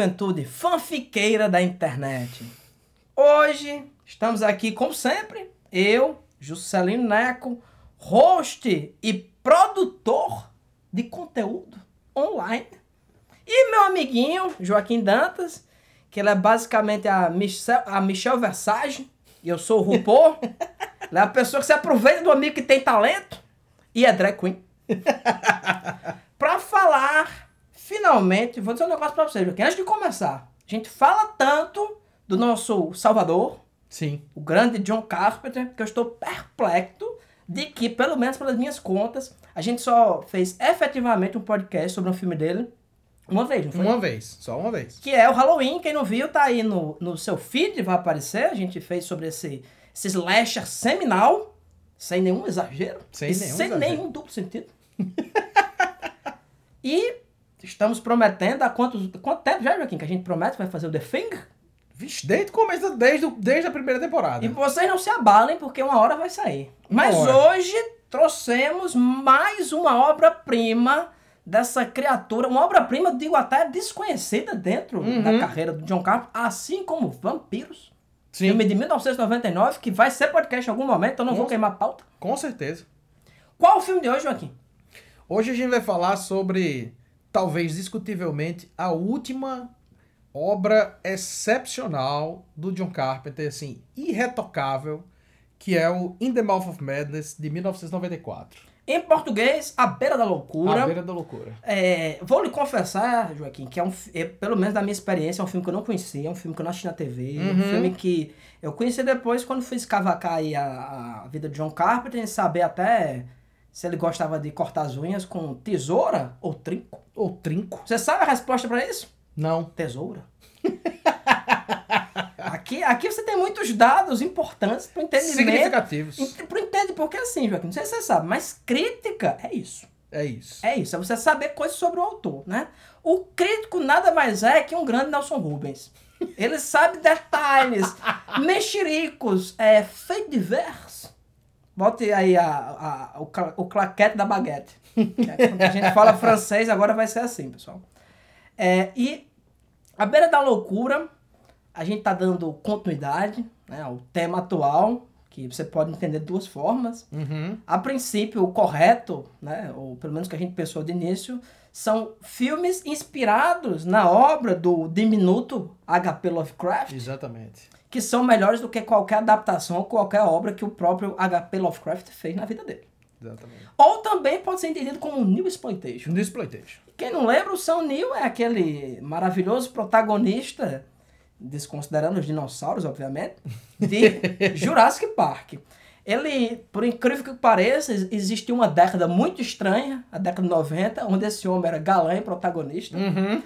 juventude fanfiqueira da internet. Hoje estamos aqui, como sempre, eu, Juscelino Neco, host e produtor de conteúdo online. E meu amiguinho, Joaquim Dantas, que ele é basicamente a Michelle, a Michelle Versage, e eu sou o RuPaul. ele é a pessoa que se aproveita do amigo que tem talento e é drag queen. pra falar, finalmente, vou dizer um negócio pra vocês, Joaquim, antes de começar. A gente fala tanto do nosso Salvador, Sim. o grande John Carpenter, que eu estou perplexo de que, pelo menos pelas minhas contas, a gente só fez efetivamente um podcast sobre um filme dele uma vez, não foi? Uma vez, só uma vez. Que é o Halloween, quem não viu, tá aí no, no seu feed, vai aparecer. A gente fez sobre esse, esse slasher seminal, sem nenhum exagero. Sem nenhum sem exagero. nenhum duplo sentido. e estamos prometendo, há quantos, quanto tempo já, Joaquim, que a gente promete que vai fazer o The Thing? Vixe, desde o começo, desde, desde a primeira temporada. E vocês não se abalem, porque uma hora vai sair. Uma Mas hora. hoje trouxemos mais uma obra-prima dessa criatura, uma obra-prima, digo até desconhecida dentro Uhum. da carreira do John Carpenter, assim como Vampiros, Sim, filme de 1999, que vai ser podcast em algum momento, então não vou Com- queimar a pauta. com certeza. Qual o filme de hoje, Joaquim? Hoje a gente vai falar sobre, talvez discutivelmente, a última obra excepcional do John Carpenter, assim, irretocável, que é o In the Mouth of Madness, de 1994. Em português, A Beira da Loucura. A Beira da Loucura. É, vou lhe confessar, Joaquim, que é um, é, pelo menos da minha experiência, é um filme que eu não conhecia, é um filme que eu não assisti na TV, é um Uhum. filme que eu conheci depois quando fui escavacar aí a, a vida de John Carpenter e saber até se ele gostava de cortar as unhas com tesoura ou trinco. Ou Trinco. Você sabe a resposta pra isso? Não. Tesoura. aqui, aqui você tem muitos dados importantes pro entendimento. Significativos. Pro entender, porque assim, Joaquim, não sei se você sabe, mas crítica é isso. É isso. É isso, é você saber coisas sobre o autor, né? O crítico nada mais é que um grande Nelson Rubens. Ele sabe detalhes, mexericos, é, feito divers. Bote aí a, a- o, o claquete da baguete. É quando a gente fala francês, agora vai ser assim, pessoal. É, e a beira da loucura, a gente tá dando continuidade né, ao tema atual, que você pode entender de duas formas. Uhum. A princípio, o correto, né, ou pelo menos que a gente pensou de início, são filmes inspirados na obra do diminuto H.P. Lovecraft, Exatamente. Que são melhores do que qualquer adaptação ou qualquer obra que o próprio H.P. Lovecraft fez na vida dele. Exatamente. Ou também pode ser entendido como New Exploitation. No Exploitation. Quem não lembra, o Sam Neill é aquele maravilhoso protagonista, desconsiderando os dinossauros, obviamente, de Jurassic Park. Ele, por incrível que pareça, ex- existiu uma década muito estranha, a década de 90, onde esse homem era galã e protagonista, Uhum.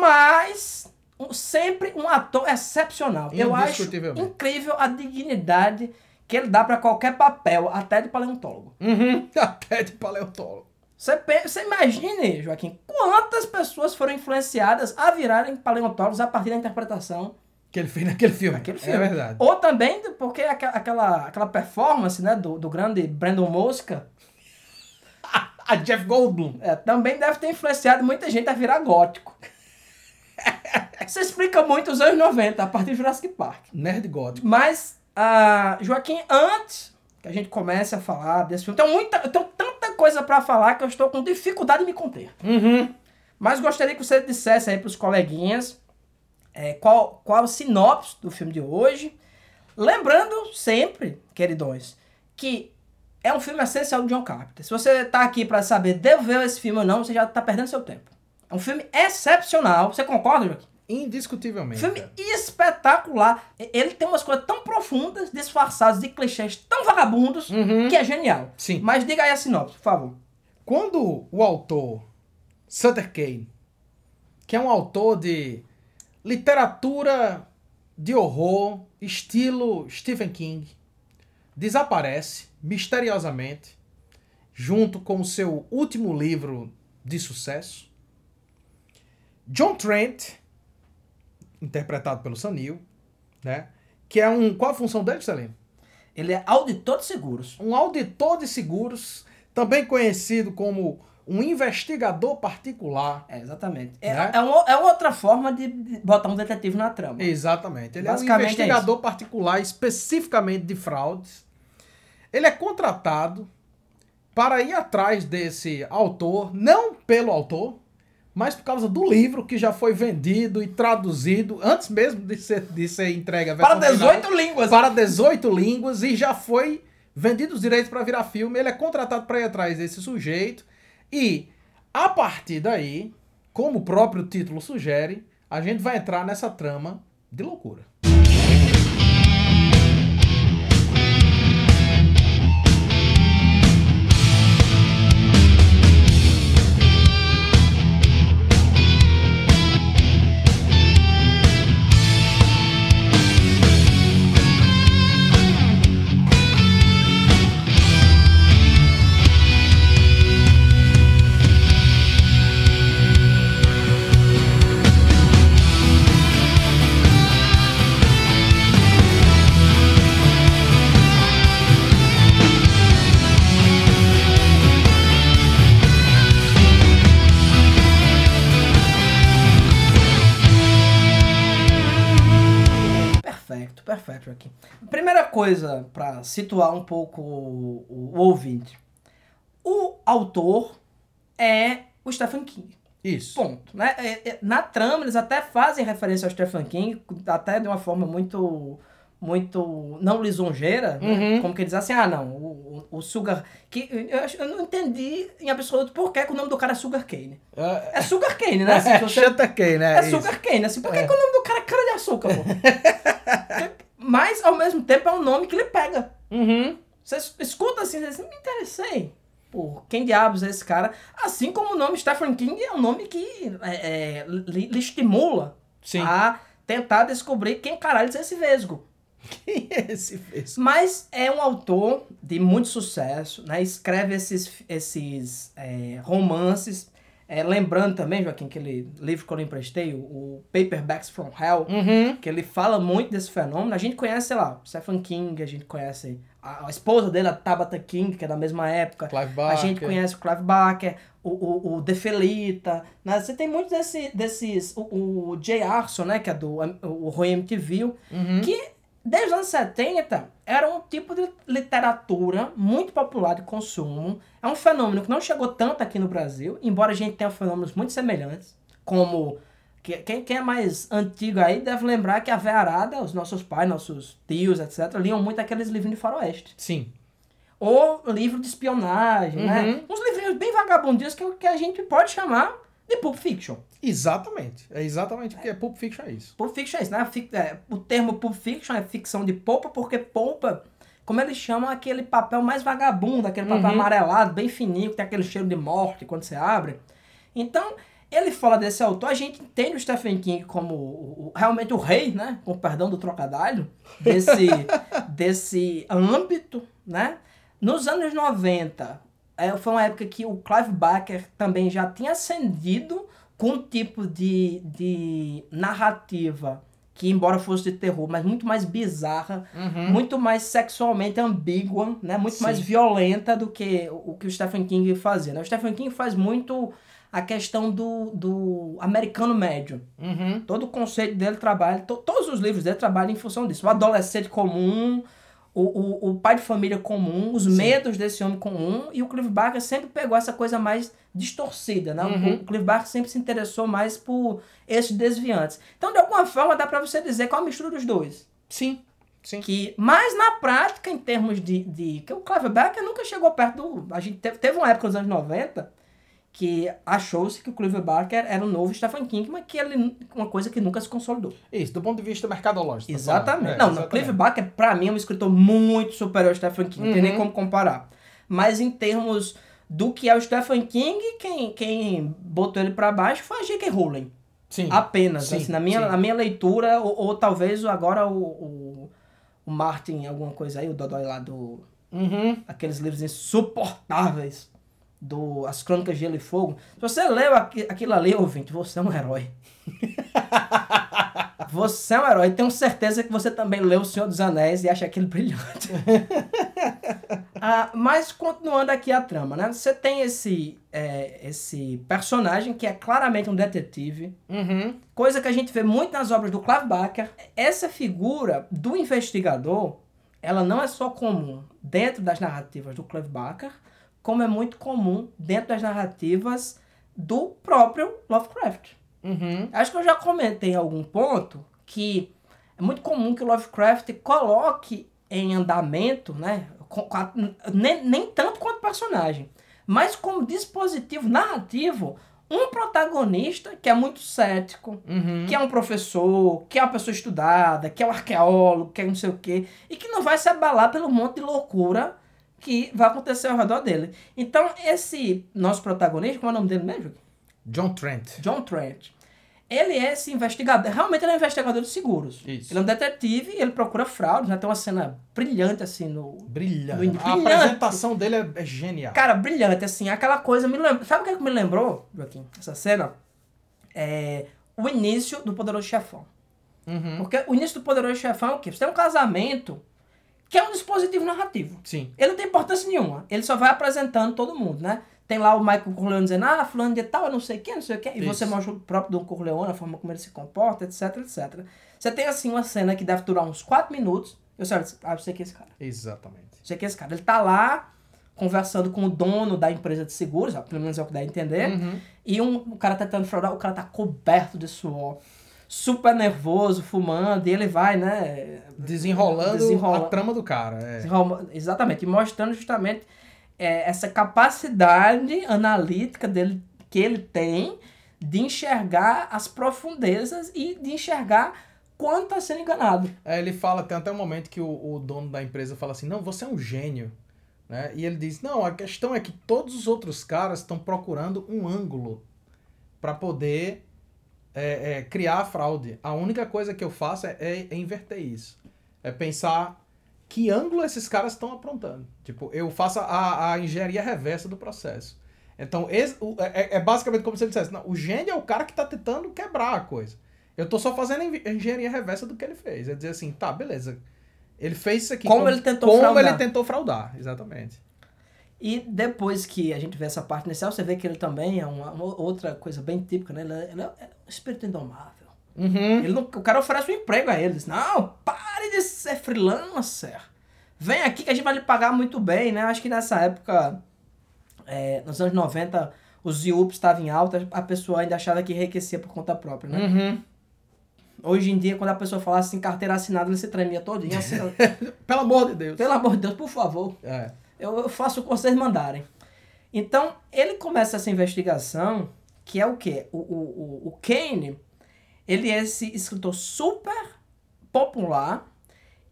mas um- sempre um ator excepcional. Eu acho incrível a dignidade que ele dá para qualquer papel, até de paleontólogo. Uhum. Até de paleontólogo. Você, imagine, Joaquim, quantas pessoas foram influenciadas a virarem paleontólogos a partir da interpretação Que ele fez naquele filme. daquele filme. É verdade. Ou também porque aqua- aquela, aquela performance né, do, do grande Brandon Mosca A Jeff Goldblum. é, também deve ter influenciado muita gente a virar gótico. Isso explica muito os anos 90, a partir de Jurassic Park. Nerd gótico. Mas, ah, Joaquim, antes que a gente comece a falar desse filme, tem muita, eu tenho tanta coisa pra falar que eu estou com dificuldade de me conter. Uhum. Mas gostaria que você dissesse aí pros coleguinhas é, qual, qual a sinopse do filme de hoje. Lembrando sempre, queridões, que é um filme essencial do John Carpenter. Se você tá aqui pra saber, devo ver esse filme ou não, você já tá perdendo seu tempo. É um filme excepcional. Você concorda, Joaquim? Indiscutivelmente. Filme cara. espetacular. Ele tem umas coisas tão profundas, disfarçadas de clichês tão vagabundos, Uhum. que é genial. Sim. Mas diga aí a sinopse, por favor. Quando o autor Sutter Kane, que é um autor de literatura de horror, estilo Stephen King, desaparece misteriosamente junto com o seu último livro de sucesso, John Trent, interpretado pelo Sam Neill, né? Que é um. Qual a função dele, Celino? Ele é auditor de seguros. Um auditor de seguros, também conhecido como um investigador particular. É, exatamente. É, Né? é, uma, é outra forma de botar um detetive na trama. Exatamente. Ele é um é investigador particular especificamente de fraudes. Ele é contratado para ir atrás desse autor, não pelo autor, mas por causa do livro que já foi vendido e traduzido antes mesmo de ser, de ser entregue a Para versão final, 18 línguas. para 18 línguas e já foi vendido os direitos para virar filme. Ele é contratado para ir atrás desse sujeito e a partir daí, como o próprio título sugere, a gente vai entrar nessa trama de loucura. Coisa, para situar um pouco o, o ouvinte. O autor é o Stephen King. Isso. Ponto. Né? É- é- Na trama, eles até fazem referência ao Stephen King, até de uma forma muito muito não lisonjeira, né? Uhum. como que dizem assim, ah não, o, o, o Sugar... Que, eu, eu não entendi em absoluto por que, que o nome do cara é Sugar Cane. É, É Sugar Cane, né? Se é, você- Sugar Cane, né? é Isso. Sugar Cane, assim, por que, É. que o nome do cara é cana de açúcar, pô? Mas, ao mesmo tempo, é um nome que ele pega. Uhum. Você es- escuta assim, você diz, me interessei. Por quem diabos é esse cara? Assim como o nome Stephen King é um nome que é, é, lhe, lhe estimula Sim. a tentar descobrir quem caralho é esse vesgo. Quem é esse fez? Mas é um autor de muito sucesso, né? Escreve esses, esses é, romances. É, lembrando também, Joaquim, aquele livro que eu lhe emprestei, o, o Paperbacks from Hell, Uhum. que ele fala muito desse fenômeno. A gente conhece, sei lá, Stephen King, a gente conhece a, a esposa dele, a Tabitha King, que é da mesma época. Clive A Barker. gente conhece o Clive Barker, o, o, o De Felita, né? Você tem muitos desse, desses... O, o Jay Arson, né? Que é do o Roy MTV, Uhum. que desde os anos 70 era um tipo de literatura muito popular de consumo. É um fenômeno que não chegou tanto aqui no Brasil, embora a gente tenha fenômenos muito semelhantes, como que- quem, quem é mais antigo aí deve lembrar que a Vearada, os nossos pais, nossos tios, etc., liam muito aqueles livrinhos de faroeste. Sim. Ou livro de espionagem, né? Uhum. Uns livrinhos bem vagabundios que, que a gente pode chamar de Pulp Fiction. Exatamente. É exatamente o que é Pulp Fiction é isso. Pulp Fiction é isso, né? É, o termo Pulp Fiction é ficção de polpa, porque polpa, como eles chamam, é aquele papel mais vagabundo, aquele papel Uhum. amarelado, bem fininho, que tem aquele cheiro de morte quando você abre. Então, ele fala desse autor, a gente entende o Stephen King como o- o- realmente o rei, né? Com perdão do trocadilho, desse, desse âmbito, né? Nos anos 90, é, foi uma época que o Clive Barker também já tinha ascendido com um tipo de, de narrativa que, embora fosse de terror, mas muito mais bizarra, muito mais sexualmente ambígua, né? Muito Sim. mais violenta do que o o que o Stephen King fazia. Né? O Stephen King faz muito a questão do, do americano médio. Uhum. Todo o conceito dele trabalha, to- todos os livros dele trabalham em função disso. O adolescente comum, o, o, o pai de família comum, os medos desse homem comum, e o Clive Barker sempre pegou essa coisa mais distorcida, né? O- Uhum. O Clive Barker sempre se interessou mais por esses desviantes. Então, de alguma forma, dá pra você dizer que é uma mistura dos dois. Sim. Sim. Que, mas na prática, em termos de. de que o Clive Barker nunca chegou perto do. A gente teve, teve uma época nos anos 90 que achou-se que o Clive Barker era o novo Stephen King, mas que ele uma coisa que nunca se consolidou. Isso, do ponto de vista mercadológico. tá Exatamente. É, não, exatamente. Clive Barker, pra mim, é um escritor muito superior ao Stephen King. Não tem nem Uhum. como comparar. Mas em termos do que é o Stephen King, quem, quem botou ele pra baixo foi a J.K. Rowling. Sim. Apenas. Sim, assim, na, minha, sim. na minha leitura, ou, ou talvez agora o, o, o Martin, alguma coisa aí, o Dodói lá do. Uhum. Aqueles livros insuportáveis do As Crônicas de Gelo e Fogo. Se você leu aqui- aquilo ali, ouvinte, você é um herói. Você é um herói. Tenho certeza que você também leu O Senhor dos Anéis e acha aquilo brilhante. Ah, mas continuando aqui a trama, né? Você tem esse, é, esse personagem que é claramente um detetive, Uhum. coisa que a gente vê muito nas obras do Clive Barker. Essa figura do investigador, ela não é só comum dentro das narrativas do Clive Barker, como é muito comum dentro das narrativas do próprio Lovecraft. Uhum. Acho que eu já comentei em algum ponto que é muito comum que o Lovecraft coloque em andamento, né? com- com a- nem, nem tanto quanto personagem, mas como dispositivo narrativo, um protagonista que é muito cético, Uhum. que é um professor, que é uma pessoa estudada, que é um arqueólogo, que é não sei o quê, e que não vai se abalar pelo monte de loucura que vai acontecer ao redor dele. Então, esse nosso protagonista, como é o nome dele mesmo? John Trent. John Trent. Ele é esse investigador, realmente ele é um investigador de seguros. Isso. Ele é um detetive e ele procura fraudes, né? Tem uma cena brilhante assim no... Brilhante. Do- A brilhante. apresentação dele é, é genial. Cara, brilhante, assim, aquela coisa me lembra... Sabe o que, é que me lembrou, Joaquim, essa cena? É o início do Poderoso Chefão. Uhum. Porque o início do Poderoso Chefão é o quê? Você tem um casamento que é um dispositivo narrativo. Sim. Ele não tem importância nenhuma. Ele só vai apresentando todo mundo, né? Tem lá o Michael Corleone dizendo, ah, fulano de tal, eu não sei quem, não sei o quê. E Isso. você mostra o próprio Don Corleone, a forma como ele se comporta, etc, etc. Você tem, assim, uma cena que deve durar uns 4 minutos. Eu sei, ah, eu sei que é esse cara. Exatamente. Eu sei que é esse cara. Ele tá lá conversando com o dono da empresa de seguros, pelo menos é o que dá a entender. Uhum. E um, o cara tá tentando fraudar, o cara tá coberto de suor. Super nervoso, fumando, e ele vai, né? Desenrolando Desenrola- a trama do cara. É. Desenrola- Exatamente, e mostrando justamente é, essa capacidade analítica dele, que ele tem de enxergar as profundezas e de enxergar quanto está sendo enganado. É, ele fala, tem até um momento que o, o dono da empresa fala assim, não, você é um gênio. Né? E ele diz, não, a questão é que todos os outros caras estão procurando um ângulo para poder é, é, criar a fraude. A única coisa que eu faço é, é- é inverter isso. É pensar que ângulo esses caras estão aprontando. Tipo, eu faço a, a engenharia reversa do processo. Então, esse- o- é, é basicamente como se ele dissesse, não, o gênio é o cara que está tentando quebrar a coisa. Eu tô só fazendo a engenharia reversa do que ele fez. É dizer assim, tá, beleza. Ele fez isso aqui. Como ele tentou como fraudar. ele tentou fraudar, exatamente. E depois que a gente vê essa parte inicial, você vê que ele também é uma, uma outra coisa bem típica, né? Ele é, ele é espírito indomável. Uhum. Ele não- o cara oferece um emprego a ele. Diz, não, pare de ser freelancer. Vem aqui que a gente vai lhe pagar muito bem, né? Acho que nessa época, é, nos anos 90, os IUPs estavam em alta, a pessoa ainda achava que enriquecia por conta própria, né? Uhum. Hoje em dia, quando a pessoa falasse assim, carteira assinada, ele se tremia todinho. Assim, Pelo amor de Deus. Pelo amor de Deus, por favor. É. Eu, eu faço o que vocês mandarem. Então, ele começa essa investigação, que é o quê? O, o, o, o Kane, ele é esse escritor super popular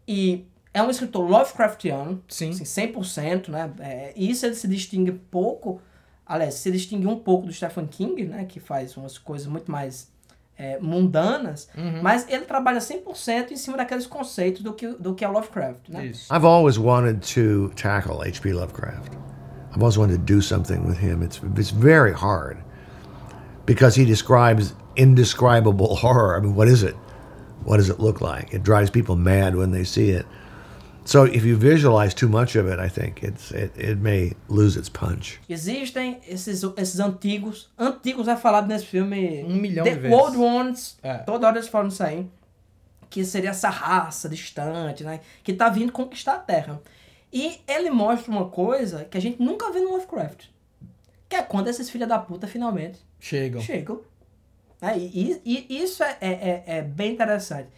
e é um escritor Lovecraftiano, Sim. assim, 100%, né? É, isso ele se distingue pouco, aliás, se distingue um pouco do Stephen King, né? Que faz umas coisas muito mais é, mundanas, Uhum. mas ele trabalha 100% em cima daqueles conceitos do que, do que é Lovecraft, né? Isso. I've always wanted to tackle H.P. Lovecraft. I've always wanted to do something with him. It's it's very hard because he describes indescribable horror. I mean, what is it? What does it look like? It drives people mad when they see it. So if you visualize too much of it, I think it's it, it may lose its punch. Existem esses, esses antigos, antigos é falado nesse filme. Um milhão The de vezes. Old Ones, É. toda hora eles falam isso aí. Que seria essa raça distante, né? Que tá vindo conquistar a Terra. E ele mostra uma coisa que a gente nunca vê no Lovecraft. Que é quando esses filha da puta finalmente Chegam. chegam. Né? E, e- isso é, é, é- é bem interessante.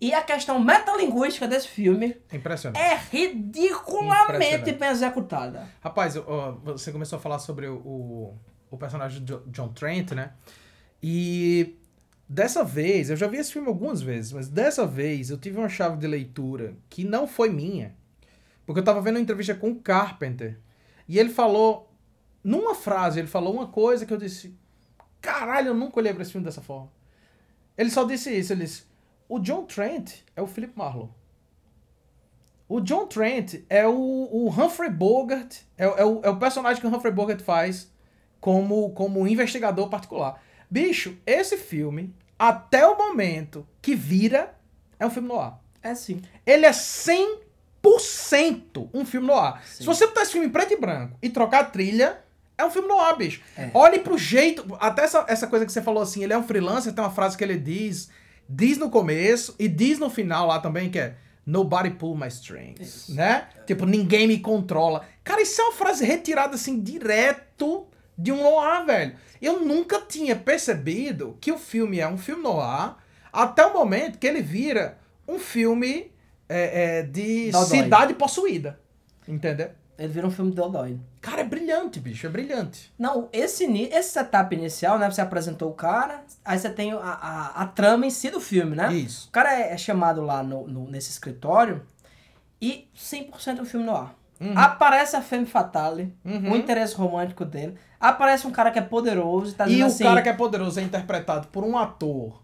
E a questão metalinguística desse filme Impressionante. é ridiculamente bem executada. Rapaz, você começou a falar sobre o, o, personagem de Jo- John Trent, né? E dessa vez, eu já vi esse filme algumas vezes, mas dessa vez eu tive uma chave de leitura que não foi minha. Porque eu tava vendo uma entrevista com o Carpenter. E ele falou, numa frase, ele falou uma coisa que eu disse: Caralho, eu nunca olhei pra esse filme dessa forma. Ele só disse isso, ele disse: O John Trent é o Philip Marlowe. O John Trent é o, o Humphrey Bogart, é, o- é o, é o personagem que o Humphrey Bogart faz como, como investigador particular. Bicho, esse filme, até o momento que vira, é um filme no ar. É sim. Ele é 100% 100% um filme no ar. Se você botar esse filme em preto e branco e trocar a trilha, é um filme no ar, bicho. É. Olhe pro jeito. Até essa, essa coisa que você falou assim, ele é um freelancer, tem uma frase que ele diz, diz no começo e diz no final lá também, que é. Nobody pull my strings, né? Tipo, ninguém me controla. Cara, isso é uma frase retirada assim direto de um noir, velho. Eu nunca tinha percebido que o filme é um filme noir até o momento que ele vira um filme é, é, de Dodói. cidade possuída. Entendeu? Ele vira um filme de Dodói. Cara, é brilhante, bicho, é brilhante. Não, esse, esse setup inicial, né? Você apresentou o cara, aí você tem a, a, a trama em si do filme, né? Isso. O cara é, é chamado lá no, no- nesse escritório e 100% do filme no ar. Aparece a Femme Fatale, Uhum. o interesse romântico dele. Aparece um cara que é poderoso e tá E dizendo o assim... cara que é poderoso é interpretado por um ator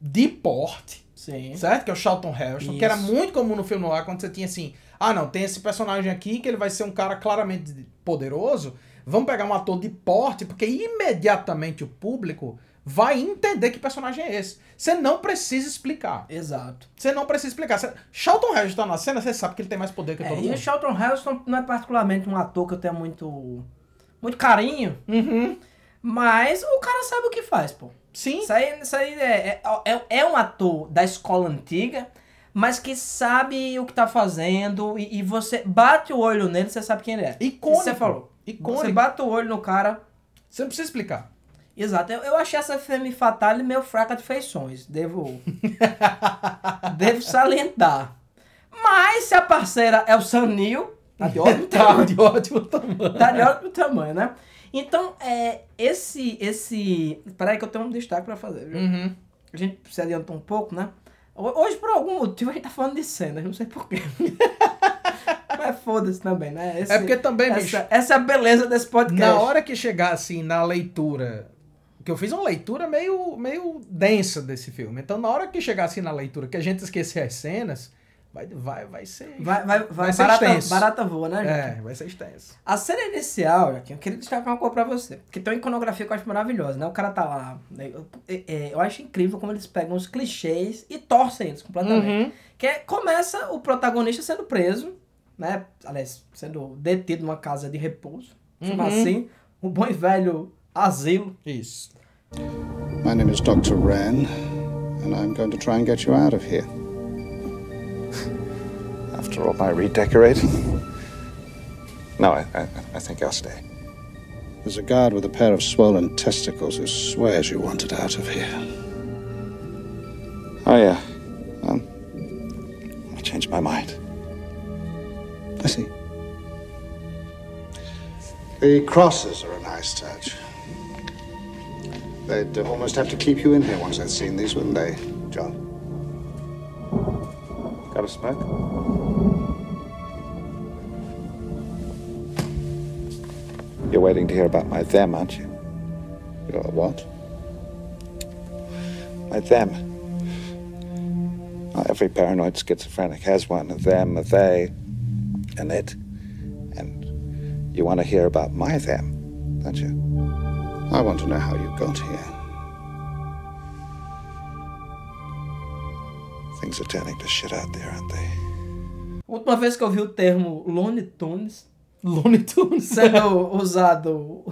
de porte, Sim. certo? Que é o Charlton Heston, que era muito comum no filme noir, quando você tinha assim, ah não, tem esse personagem aqui que ele vai ser um cara claramente poderoso, vamos pegar um ator de porte, porque imediatamente o público vai entender que personagem é esse. Você não precisa explicar. Exato. Você não precisa explicar. Você... Charlton Heston tá na cena, você sabe que ele tem mais poder que É, todo e o mundo. Charlton Heston não é particularmente um ator que eu tenho muito, muito carinho, Uhum. mas o cara sabe o que faz, pô. Sim. Isso aí, isso aí é, é, é- é um ator da escola antiga, mas que sabe o que tá fazendo e, e você bate o olho nele, você sabe quem ele é. Icônico. Você falou. Icônico. Você bate o olho no cara. Você não precisa explicar. Exato. Eu, eu achei essa Femme Fatale meio fraca de feições. Devo. devo salientar. Mas se a parceira é o Sanil, tá de ótimo Tá tamanho. de ótimo tamanho. Tá de ótimo tamanho, né? Então, é, esse, esse... Peraí que eu tenho um destaque pra fazer, viu? Uhum. A gente se adiantou um pouco, né? Ho- Hoje, por algum motivo, a gente tá falando de cenas, não sei porquê. Mas foda-se também, né? Esse- É porque também, bicho, essa, essa é a beleza desse podcast. na hora que chegar assim na leitura, que eu fiz uma leitura meio, meio densa desse filme. Então, na hora que chegar assim na leitura, que a gente esquecer as cenas, vai, vai, vai ser. Vai, vai, vai, Vai ser barata, extenso. barata voa, né, gente? É, vai ser extenso. A cena inicial, Joaquim, eu queria destacar uma coisa pra você. Que tem uma iconografia que eu acho maravilhosa, né? O cara tá lá. né? Eu, é- é, eu acho incrível como eles pegam os clichês e torcem eles completamente. Uhum. Que é, começa o protagonista sendo preso, né? Aliás, sendo detido numa casa de repouso. Chama Uhum. assim, o bom e velho asilo. Isso. My name is Dr. Wren, and I'm going to try and get you out of here. After all my redecorating? No, I, I, I think I'll stay. There's a guard with a pair of swollen testicles who swears you wanted out of here. Oh, yeah. Um, I changed my mind. I see. The crosses are a nice touch. They'd almost have to keep you in here once they'd seen these, wouldn't they, John? Got a smoke? You're waiting to hear about my them, aren't you? You're what? My them. Well, every paranoid schizophrenic has one a them, a they, an it. And you want to hear about my them, don't you? I want to know how you got here. Things are turning to shit out there, aren't they? Última vez que eu vi o termo Looney Tunes Looney Tunes. sendo usado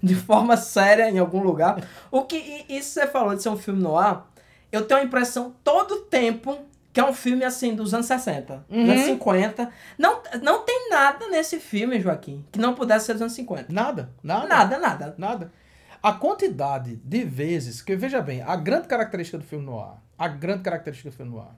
de forma séria em algum lugar. O que isso você falou de ser um filme no ar, eu tenho a impressão todo o tempo que é um filme assim dos anos 60, dos Uhum. anos 50. Não, não tem nada nesse filme, Joaquim, que não pudesse ser dos anos 50. Nada, nada. Nada, nada. Nada. A quantidade de vezes, que veja bem, a grande característica do filme noir, a grande característica do filme noir,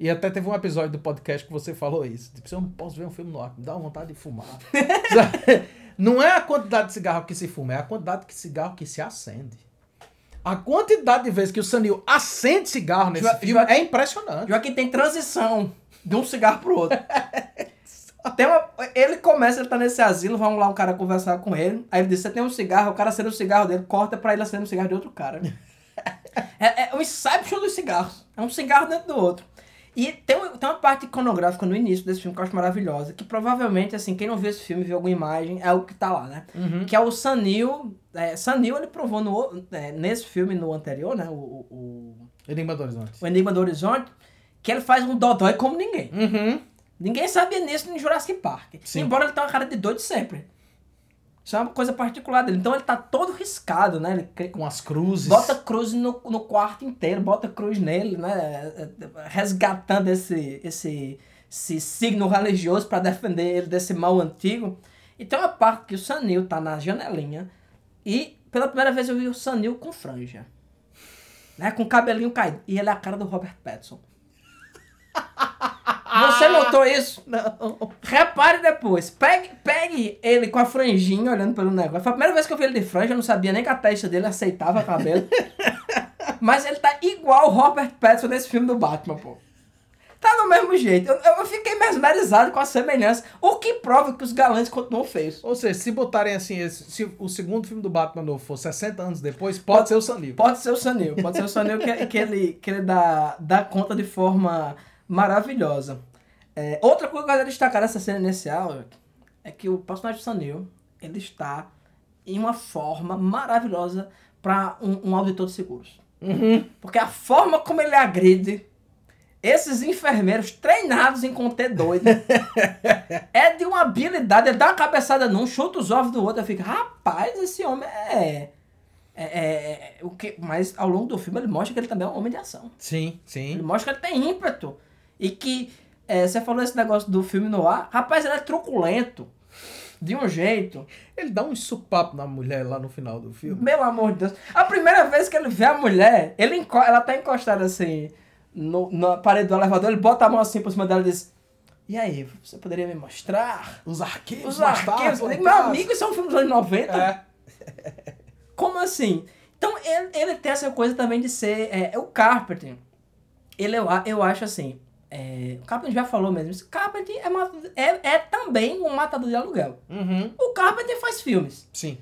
e até teve um episódio do podcast que você falou isso, tipo, eu não posso ver um filme noir, me dá vontade de fumar. Não é a quantidade de cigarro que se fuma, é a quantidade de cigarro que se acende. A quantidade de vezes que o Sanil acende cigarro nesse Jo- filme Jo- é impressionante. Joaquim tem transição de um cigarro pro outro. Tem uma- ele começa, ele tá nesse asilo, vamos lá um cara conversar com ele. Aí ele diz: Você tem um cigarro, o cara acende o cigarro dele, corta pra ele acender um cigarro de outro cara. é, é um inception dos cigarros. É um cigarro dentro do outro. E tem, tem uma parte iconográfica no início desse filme que eu acho maravilhosa, que provavelmente, assim, quem não viu esse filme, viu alguma imagem, é o que tá lá, né? Que é o Sanil. É, Sanil, ele provou no, é, nesse filme, no anterior, né? O, o, o- Enigma do Horizonte. o Enigma do Horizonte, que ele faz um dodói como ninguém. Uhum. Ninguém sabia nisso em Jurassic Park. Sim. Embora ele tenha uma cara de doido sempre. Isso é uma coisa particular dele. Então ele tá todo riscado, né? Ele Com as cruzes. bota cruz no, no quarto inteiro, bota cruz nele, né? Resgatando esse, esse, esse signo religioso pra defender ele desse mal antigo. E tem uma parte que o Sanil tá na janelinha e pela primeira vez eu vi o Sanil com franja. Né? Com o cabelinho caído. E ele é a cara do Robert Pattinson. Você notou isso? Não. Repare depois. Pegue, pegue ele com a franjinha olhando pelo negócio. Foi a primeira vez que eu vi ele de franja, eu não sabia nem que a testa dele aceitava cabelo. Mas ele tá igual o Robert Pattinson nesse filme do Batman, pô. Tá do mesmo jeito. Eu, eu fiquei mesmerizado com a semelhança. O que prova que os galãs continuam feios. Ou seja, se botarem assim, esse- se o segundo filme do Batman novo for 60 anos depois, pode ser o Sanil. Pode ser o Sanil. Pode ser o Sanil que, que ele, que ele dá, dá conta de forma maravilhosa. É, outra coisa que eu quero destacar nessa cena inicial é que o personagem do Sanil, ele está em uma forma maravilhosa para um, um auditor de seguros. Porque a forma como ele agride esses enfermeiros treinados em conter doido é de uma habilidade. Ele dá uma cabeçada num, chuta os ovos do outro. Eu fico, rapaz, esse homem é. É, é- é- o que, mas ao longo do filme ele mostra que ele também é um homem de ação. Sim, Ele sim. mostra que ele tem ímpeto. E que é, você falou esse negócio do filme no ar. Rapaz, ele é truculento. De um jeito. Ele dá um supapo na mulher lá no final do filme. Pelo amor de Deus. A primeira vez que ele vê a mulher, ele ela tá encostada assim no, na parede do elevador, ele bota a mão assim por cima dela e diz: E aí, você poderia me mostrar? Os arquivos, Os tarde, arquivos. Meu casa." amigo, isso é um filme dos anos 90. É. Como assim? Então, ele, ele tem essa coisa também de ser. É, o Carpenter, ele, eu, eu acho assim. É, o Carpenter já falou mesmo. isso, Carpenter é, é, é também um matador de aluguel. Uhum. O Carpenter faz filmes. Sim.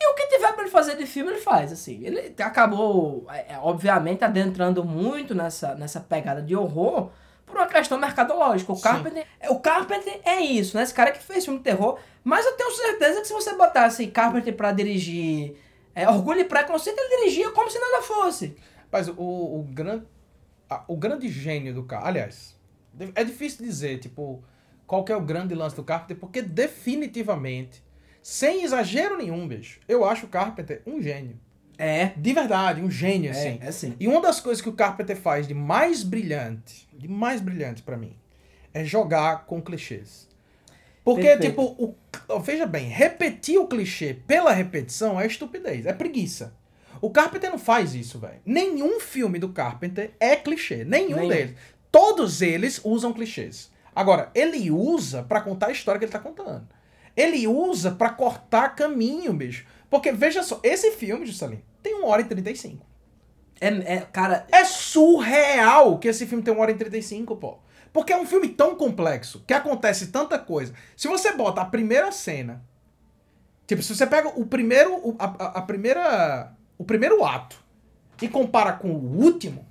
E o que tiver pra ele fazer de filme, ele faz, assim. Ele acabou, é, é, obviamente, adentrando muito nessa, nessa pegada de horror por uma questão mercadológica. O Sim. Carpenter, é, o Carpenter é isso, né? Esse cara que fez filme de terror. Mas eu tenho certeza que se você botasse Carpenter pra dirigir é, Orgulho e Preconceito, ele dirigia como se nada fosse. Mas o, o, grande, a- o grande gênio do Carpenter... Aliás, é difícil dizer, tipo, qual que é o grande lance do Carpenter, porque definitivamente, sem exagero nenhum, bicho, eu acho o Carpenter um gênio. É. De verdade, um gênio, assim. É, é sim. E uma das coisas que o Carpenter faz de mais brilhante, de mais brilhante pra mim, é jogar com clichês. Porque, Perfeito. tipo, o, veja bem, repetir o clichê pela repetição é estupidez, é preguiça. O Carpenter não faz isso, velho. Nenhum filme do Carpenter é clichê, nenhum, Nenhum. deles. Todos eles usam clichês. Agora, ele usa pra contar a história que ele tá contando. Ele usa pra cortar caminho, bicho. Porque, veja só, esse filme, Juscelino, tem 1 hora e 35. É, é, cara, É surreal que esse filme tem 1 hora e 35, pô. Porque é um filme tão complexo, que acontece tanta coisa. Se você bota a primeira cena. Tipo, se você pega o primeiro. A, a- a primeira. O primeiro ato e compara com o último,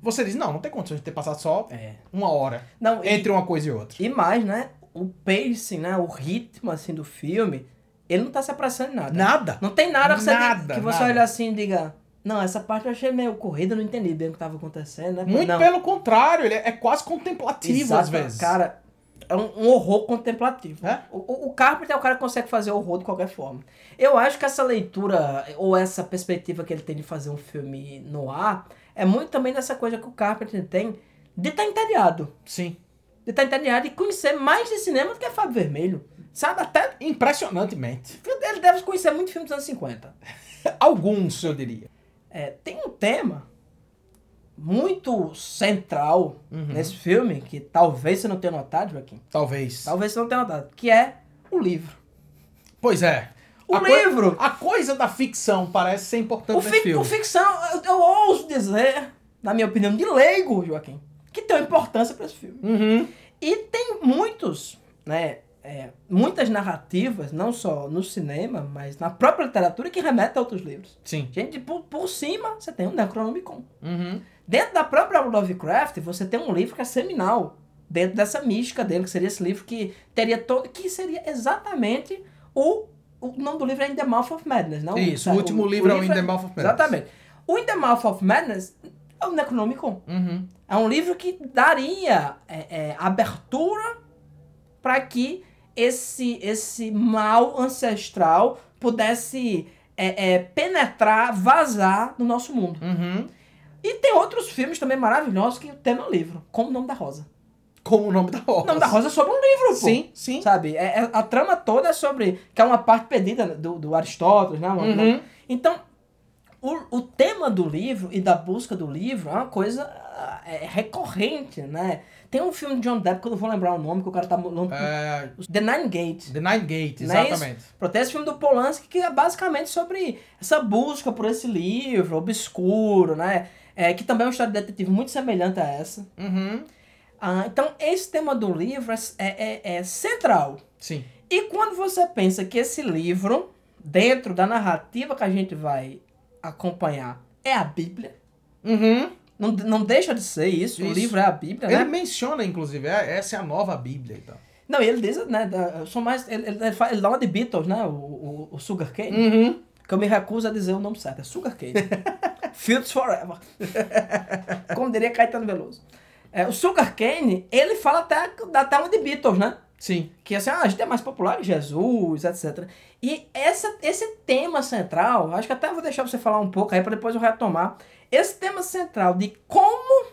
você diz, não, não tem condições de ter passado só é. uma hora Não, e- entre uma coisa e outra. E mais, né? O pacing, né? O ritmo, assim, do filme, ele não tá se apressando em nada. Nada. Não tem nada que você, Nada, que você nada. olha assim e diga, não, essa parte eu achei meio corrida, eu não entendi bem o que tava acontecendo, né? Muito não. pelo contrário, ele é, é quase contemplativo Exato, às vezes. Cara, é um, um horror contemplativo. É? O, o, Carpenter é o cara que consegue fazer horror de qualquer forma. Eu acho que essa leitura, ou essa perspectiva que ele tem de fazer um filme no ar, é muito também dessa coisa que o Carpenter tem de estar entediado. Sim. De estar entediado e conhecer mais de cinema do que Fábio Vermelho. Sabe, até Impressionantemente. ele deve conhecer muito filme dos anos 50. Alguns, eu diria. É, tem um tema muito central Uhum. nesse filme, que talvez você não tenha notado, Joaquim. Talvez. Talvez você não tenha notado, que é o livro. Pois é. O A coi- livro! a coisa da ficção parece ser importante O, nesse fi- filme. o ficção, eu, eu ouso dizer, na minha opinião, de leigo, Joaquim, que tem uma importância para esse filme. Uhum. E tem muitos, né, é, muitas narrativas, não só no cinema, mas na própria literatura, que remetem a outros livros. Sim. Gente, por, por cima, você tem o Necronomicon. Uhum. Dentro da própria Lovecraft, você tem um livro que é seminal. Dentro dessa mística dele, que seria esse livro que teria todo. que seria exatamente o. O nome do livro é In the Mouth of Madness, não? Isso, o último livro é o In the Mouth of Madness. Exatamente. O In the Mouth of Madness, é o Necronomicon. Uhum. É um livro que daria é, é, abertura para que esse, esse mal ancestral pudesse é, é, penetrar, vazar no nosso mundo. Uhum. E tem outros filmes também maravilhosos que tem no livro, como O Nome da Rosa. Como o nome da rosa. O Nome da Rosa é sobre um livro, pô. Sim, sim. Sabe? É, é- a trama toda é sobre. que é uma parte perdida do, do Aristóteles, né? Uma- Uhum. Então, o, o tema do livro e da busca do livro é uma coisa ah, é, recorrente, né? Tem um filme de John Depp, que eu não vou lembrar o nome, que o cara tá. É, The Nine Gates. The Nine Gate, Não é exatamente. Pronto, tem esse filme do Polanski que é basicamente sobre essa busca por esse livro obscuro, né? É, que também é uma história de detetive muito semelhante a essa. Uhum. Ah, então, esse tema do livro é, é- é central. Sim. E quando você pensa que esse livro, dentro da narrativa que a gente vai acompanhar, é a Bíblia, Uhum. não, não deixa de ser isso, o Isso. livro é a Bíblia, Ele né? menciona, inclusive, é- essa é a nova Bíblia e tal. Não, ele diz, né, da- sou mais, ele, ele, ele, fala- ele dá uma de Beatles, né, o, o, o Sugar Cane, Uhum. Que eu me recuso a dizer o nome certo, é Sugar Cane. Fields Forever. Como diria Caetano Veloso. É, o Sugar Cane, ele fala até, dá até uma de Beatles, né? Sim. que assim, ah, a gente é mais popular que Jesus, etc. E essa, esse tema central, acho que até vou deixar você falar um pouco aí para depois eu retomar. Esse tema central de como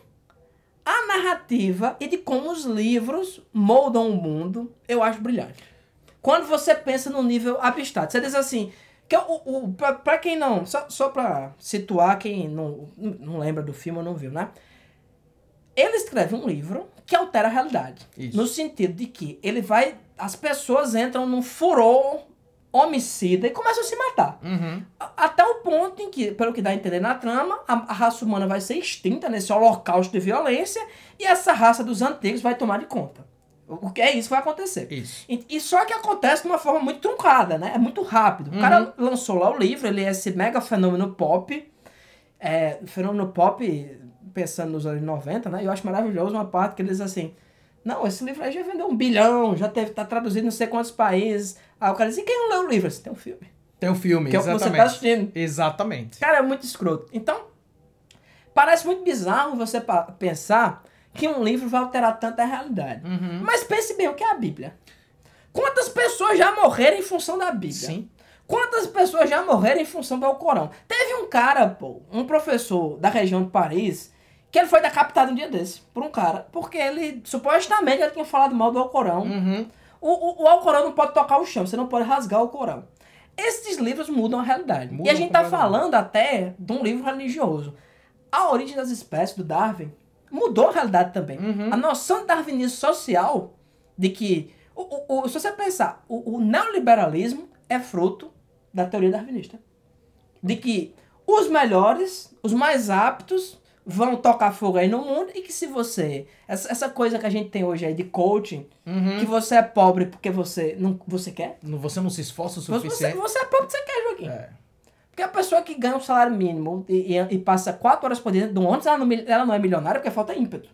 a narrativa e de como os livros moldam o mundo, eu acho brilhante. Quando você pensa no nível abstrato, você diz assim, que o, o, pra, pra quem não, só, só pra situar quem não, não lembra do filme ou não viu, né? Ele escreve um livro que altera a realidade. Isso. No sentido de que ele vai. As pessoas entram num furor homicida e começam a se matar. Uhum. Até o ponto em que, pelo que dá a entender na trama, a, a raça humana vai ser extinta nesse holocausto de violência e essa raça dos antigos vai tomar de conta. O que é isso vai acontecer. Isso. E, e só que acontece de uma forma muito truncada, né? É muito rápido. O cara lançou lá o livro, ele é esse mega fenômeno pop. É, fenômeno pop, pensando nos anos 90, né? Eu acho maravilhoso uma parte que ele diz assim: Não, esse livro aí já vendeu um bilhão, já teve, tá traduzido em não sei quantos países. Aí o cara diz: E quem não leu o livro? Assim, Tem um filme. Tem o filme, Que é o que você exatamente. tá assistindo. Exatamente. Cara, é muito escroto. Então, parece muito bizarro você pensar que um livro vai alterar tanta realidade. Uhum. Mas pense bem, o que é a Bíblia? Quantas pessoas já morreram em função da Bíblia? Sim. Quantas pessoas já morreram em função do Alcorão? Teve um cara, pô, um professor da região de Paris, que ele foi decapitado um dia desse por um cara, porque ele, supostamente, ele tinha falado mal do Alcorão. Uhum. O, o, o Alcorão não pode tocar o chão, você não pode rasgar o Alcorão. Esses livros mudam a realidade. Mudam e a gente tá falando até de um livro religioso. A origem das espécies, do Darwin, mudou a realidade também. Uhum. A noção de darwinismo social, de que, o, o, o- se você pensar, o, o neoliberalismo é fruto da teoria darwinista. De que os melhores, os mais aptos, vão tocar fogo aí no mundo e que se você. Essa, essa coisa que a gente tem hoje aí de coaching, Uhum. que você é pobre porque você não você quer. Você não se esforça o Você, suficiente. você é pobre porque você quer, Joaquim. É. Porque a pessoa que ganha um salário mínimo e, e, e passa quatro horas por dia dentro um ônibus, ela não, ela não é milionária porque falta ímpeto.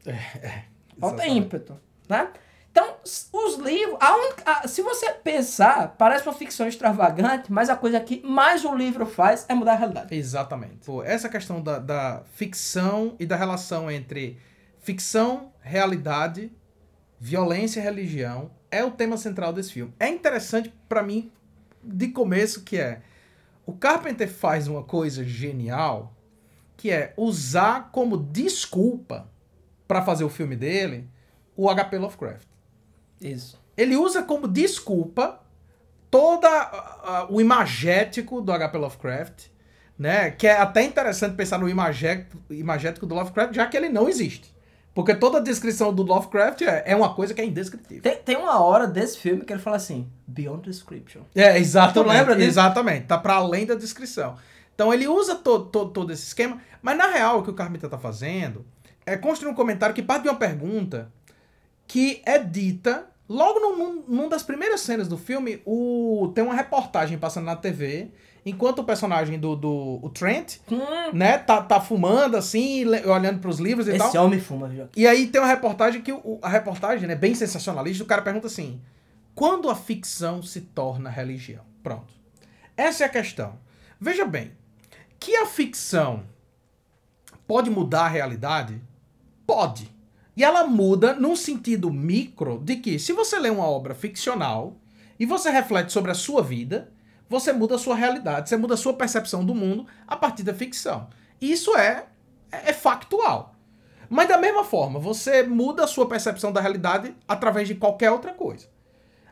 Falta exatamente. ímpeto, né? Então, os livros, a única- a- se você pensar, parece uma ficção extravagante, mas a coisa que mais o livro faz é mudar a realidade. Exatamente. Pô, essa questão da, da ficção e da relação entre ficção, realidade, violência e religião é o tema central desse filme. É interessante pra mim de começo que é o Carpenter faz uma coisa genial que é usar como desculpa pra fazer o filme dele o HP Lovecraft. Isso. Ele usa como desculpa toda ah, o imagético do HP Lovecraft, né? Que é até interessante pensar no imagético, imagético do Lovecraft, já que ele não existe. Porque toda a descrição do Lovecraft é, é uma coisa que é indescritível. Tem, tem uma hora desse filme que ele fala assim, Beyond Description. É, exatamente. Tu lembra disso? Exatamente. Tá para além da descrição. Então ele usa to, to- todo esse esquema, mas na real o que o Carmita tá fazendo é construir um comentário que parte de uma pergunta que é dita logo num, num- num das primeiras cenas do filme. O, tem uma reportagem passando na TV enquanto o personagem do, do o Trent, Hum, né, tá, tá fumando assim, olhando pros livros e tal. esse homem fuma, viu? E aí tem uma reportagem que o- a reportagem, né, bem sensacionalista, o cara pergunta assim: quando a ficção se torna religião? Pronto. Essa é a questão. Veja bem, que a ficção pode mudar a realidade? Pode. E ela muda num sentido micro de que se você lê uma obra ficcional e você reflete sobre a sua vida, você muda a sua realidade, você muda a sua percepção do mundo a partir da ficção. Isso é, é factual. Mas da mesma forma, você muda a sua percepção da realidade através de qualquer outra coisa.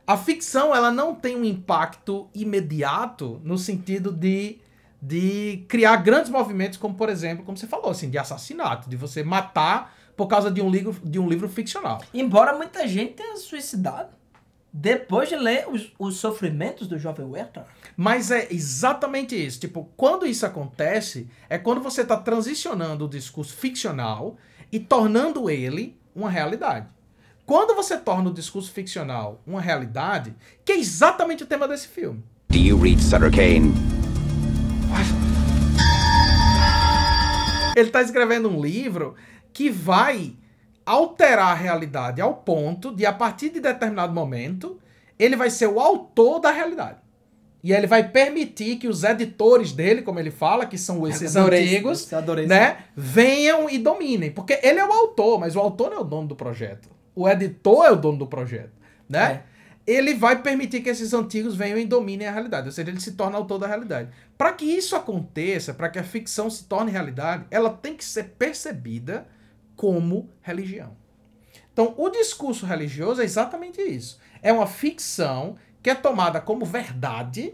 A ficção, ela não tem um impacto imediato no sentido de, de criar grandes movimentos, como por exemplo, como você falou, assim, de assassinato, de você matar por causa de um livro, de um livro ficcional. Embora muita gente tenha suicidado depois de ler os, os sofrimentos do jovem Werther. Mas é exatamente isso. Tipo, quando isso acontece, é quando você está transicionando o discurso ficcional e tornando ele uma realidade. Quando você torna o discurso ficcional uma realidade, que é exatamente o tema desse filme. Do you read Sutter Kane? Ele está escrevendo um livro que vai alterar a realidade ao ponto de, a partir de determinado momento, ele vai ser o autor da realidade. E ele vai permitir que os editores dele, como ele fala, que são esses Adorei antigos, adorei né, venham e dominem. Porque ele é o autor, mas o autor não é o dono do projeto. O editor é o dono do projeto, né? Ele vai permitir que esses antigos venham e dominem a realidade. Ou seja, ele se torna autor da realidade. Para que isso aconteça, para que a ficção se torne realidade, ela tem que ser percebida como religião. Então, o discurso religioso é exatamente isso. É uma ficção que é tomada como verdade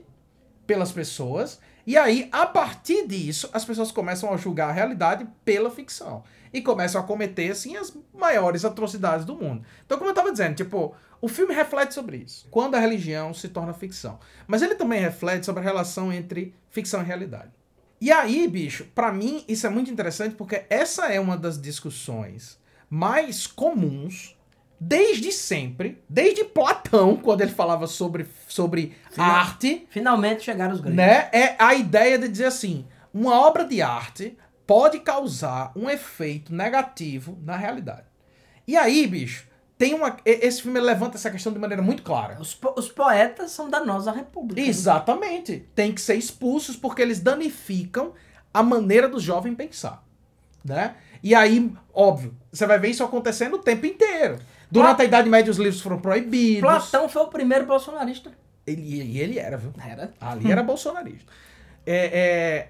pelas pessoas, e aí, a partir disso, as pessoas começam a julgar a realidade pela ficção. E começam a cometer, assim, as maiores atrocidades do mundo. Então, como eu estava dizendo, tipo, o filme reflete sobre isso. Quando a religião se torna ficção. Mas ele também reflete sobre a relação entre ficção e realidade. E aí, bicho, para mim isso é muito interessante porque essa é uma das discussões mais comuns desde sempre, desde Platão, quando ele falava sobre, sobre Final- arte, Finalmente chegaram os gregos. né? É a ideia de dizer assim, uma obra de arte pode causar um efeito negativo na realidade. E aí, bicho, tem uma esse filme levanta essa questão de maneira muito clara. Os, po- os poetas são danosos à república. Exatamente. Tem que ser expulsos porque eles danificam a maneira do jovem pensar. Né? E aí, óbvio, você vai ver isso acontecendo o tempo inteiro. Durante a Idade Média, os livros foram proibidos. Platão foi o primeiro bolsonarista. Ele, e ele era, viu? Era. Ali era bolsonarista. É, é,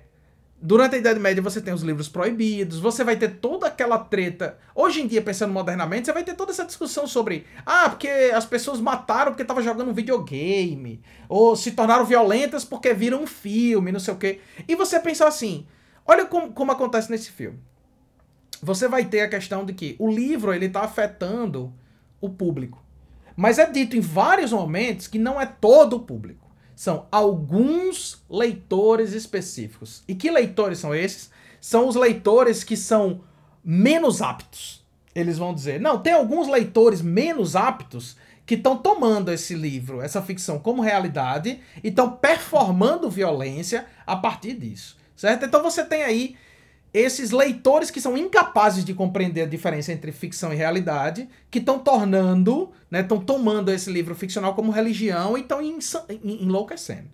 durante a Idade Média você tem os livros proibidos, você vai ter toda aquela treta. Hoje em dia, pensando modernamente, você vai ter toda essa discussão sobre ah, porque as pessoas mataram porque estavam jogando um videogame, ou se tornaram violentas porque viram um filme, não sei o quê. E você pensar assim, olha como, como acontece nesse filme. Você vai ter a questão de que o livro ele está afetando o público. Mas é dito em vários momentos que não é todo o público. São alguns leitores específicos. E que leitores são esses? São os leitores que são menos aptos. Eles vão dizer, não, tem alguns leitores menos aptos que estão tomando esse livro, essa ficção como realidade e estão performando violência a partir disso. Certo? Então você tem aí esses leitores que são incapazes de compreender a diferença entre ficção e realidade, que estão tornando, né, estão tomando esse livro ficcional como religião e estão enlouquecendo.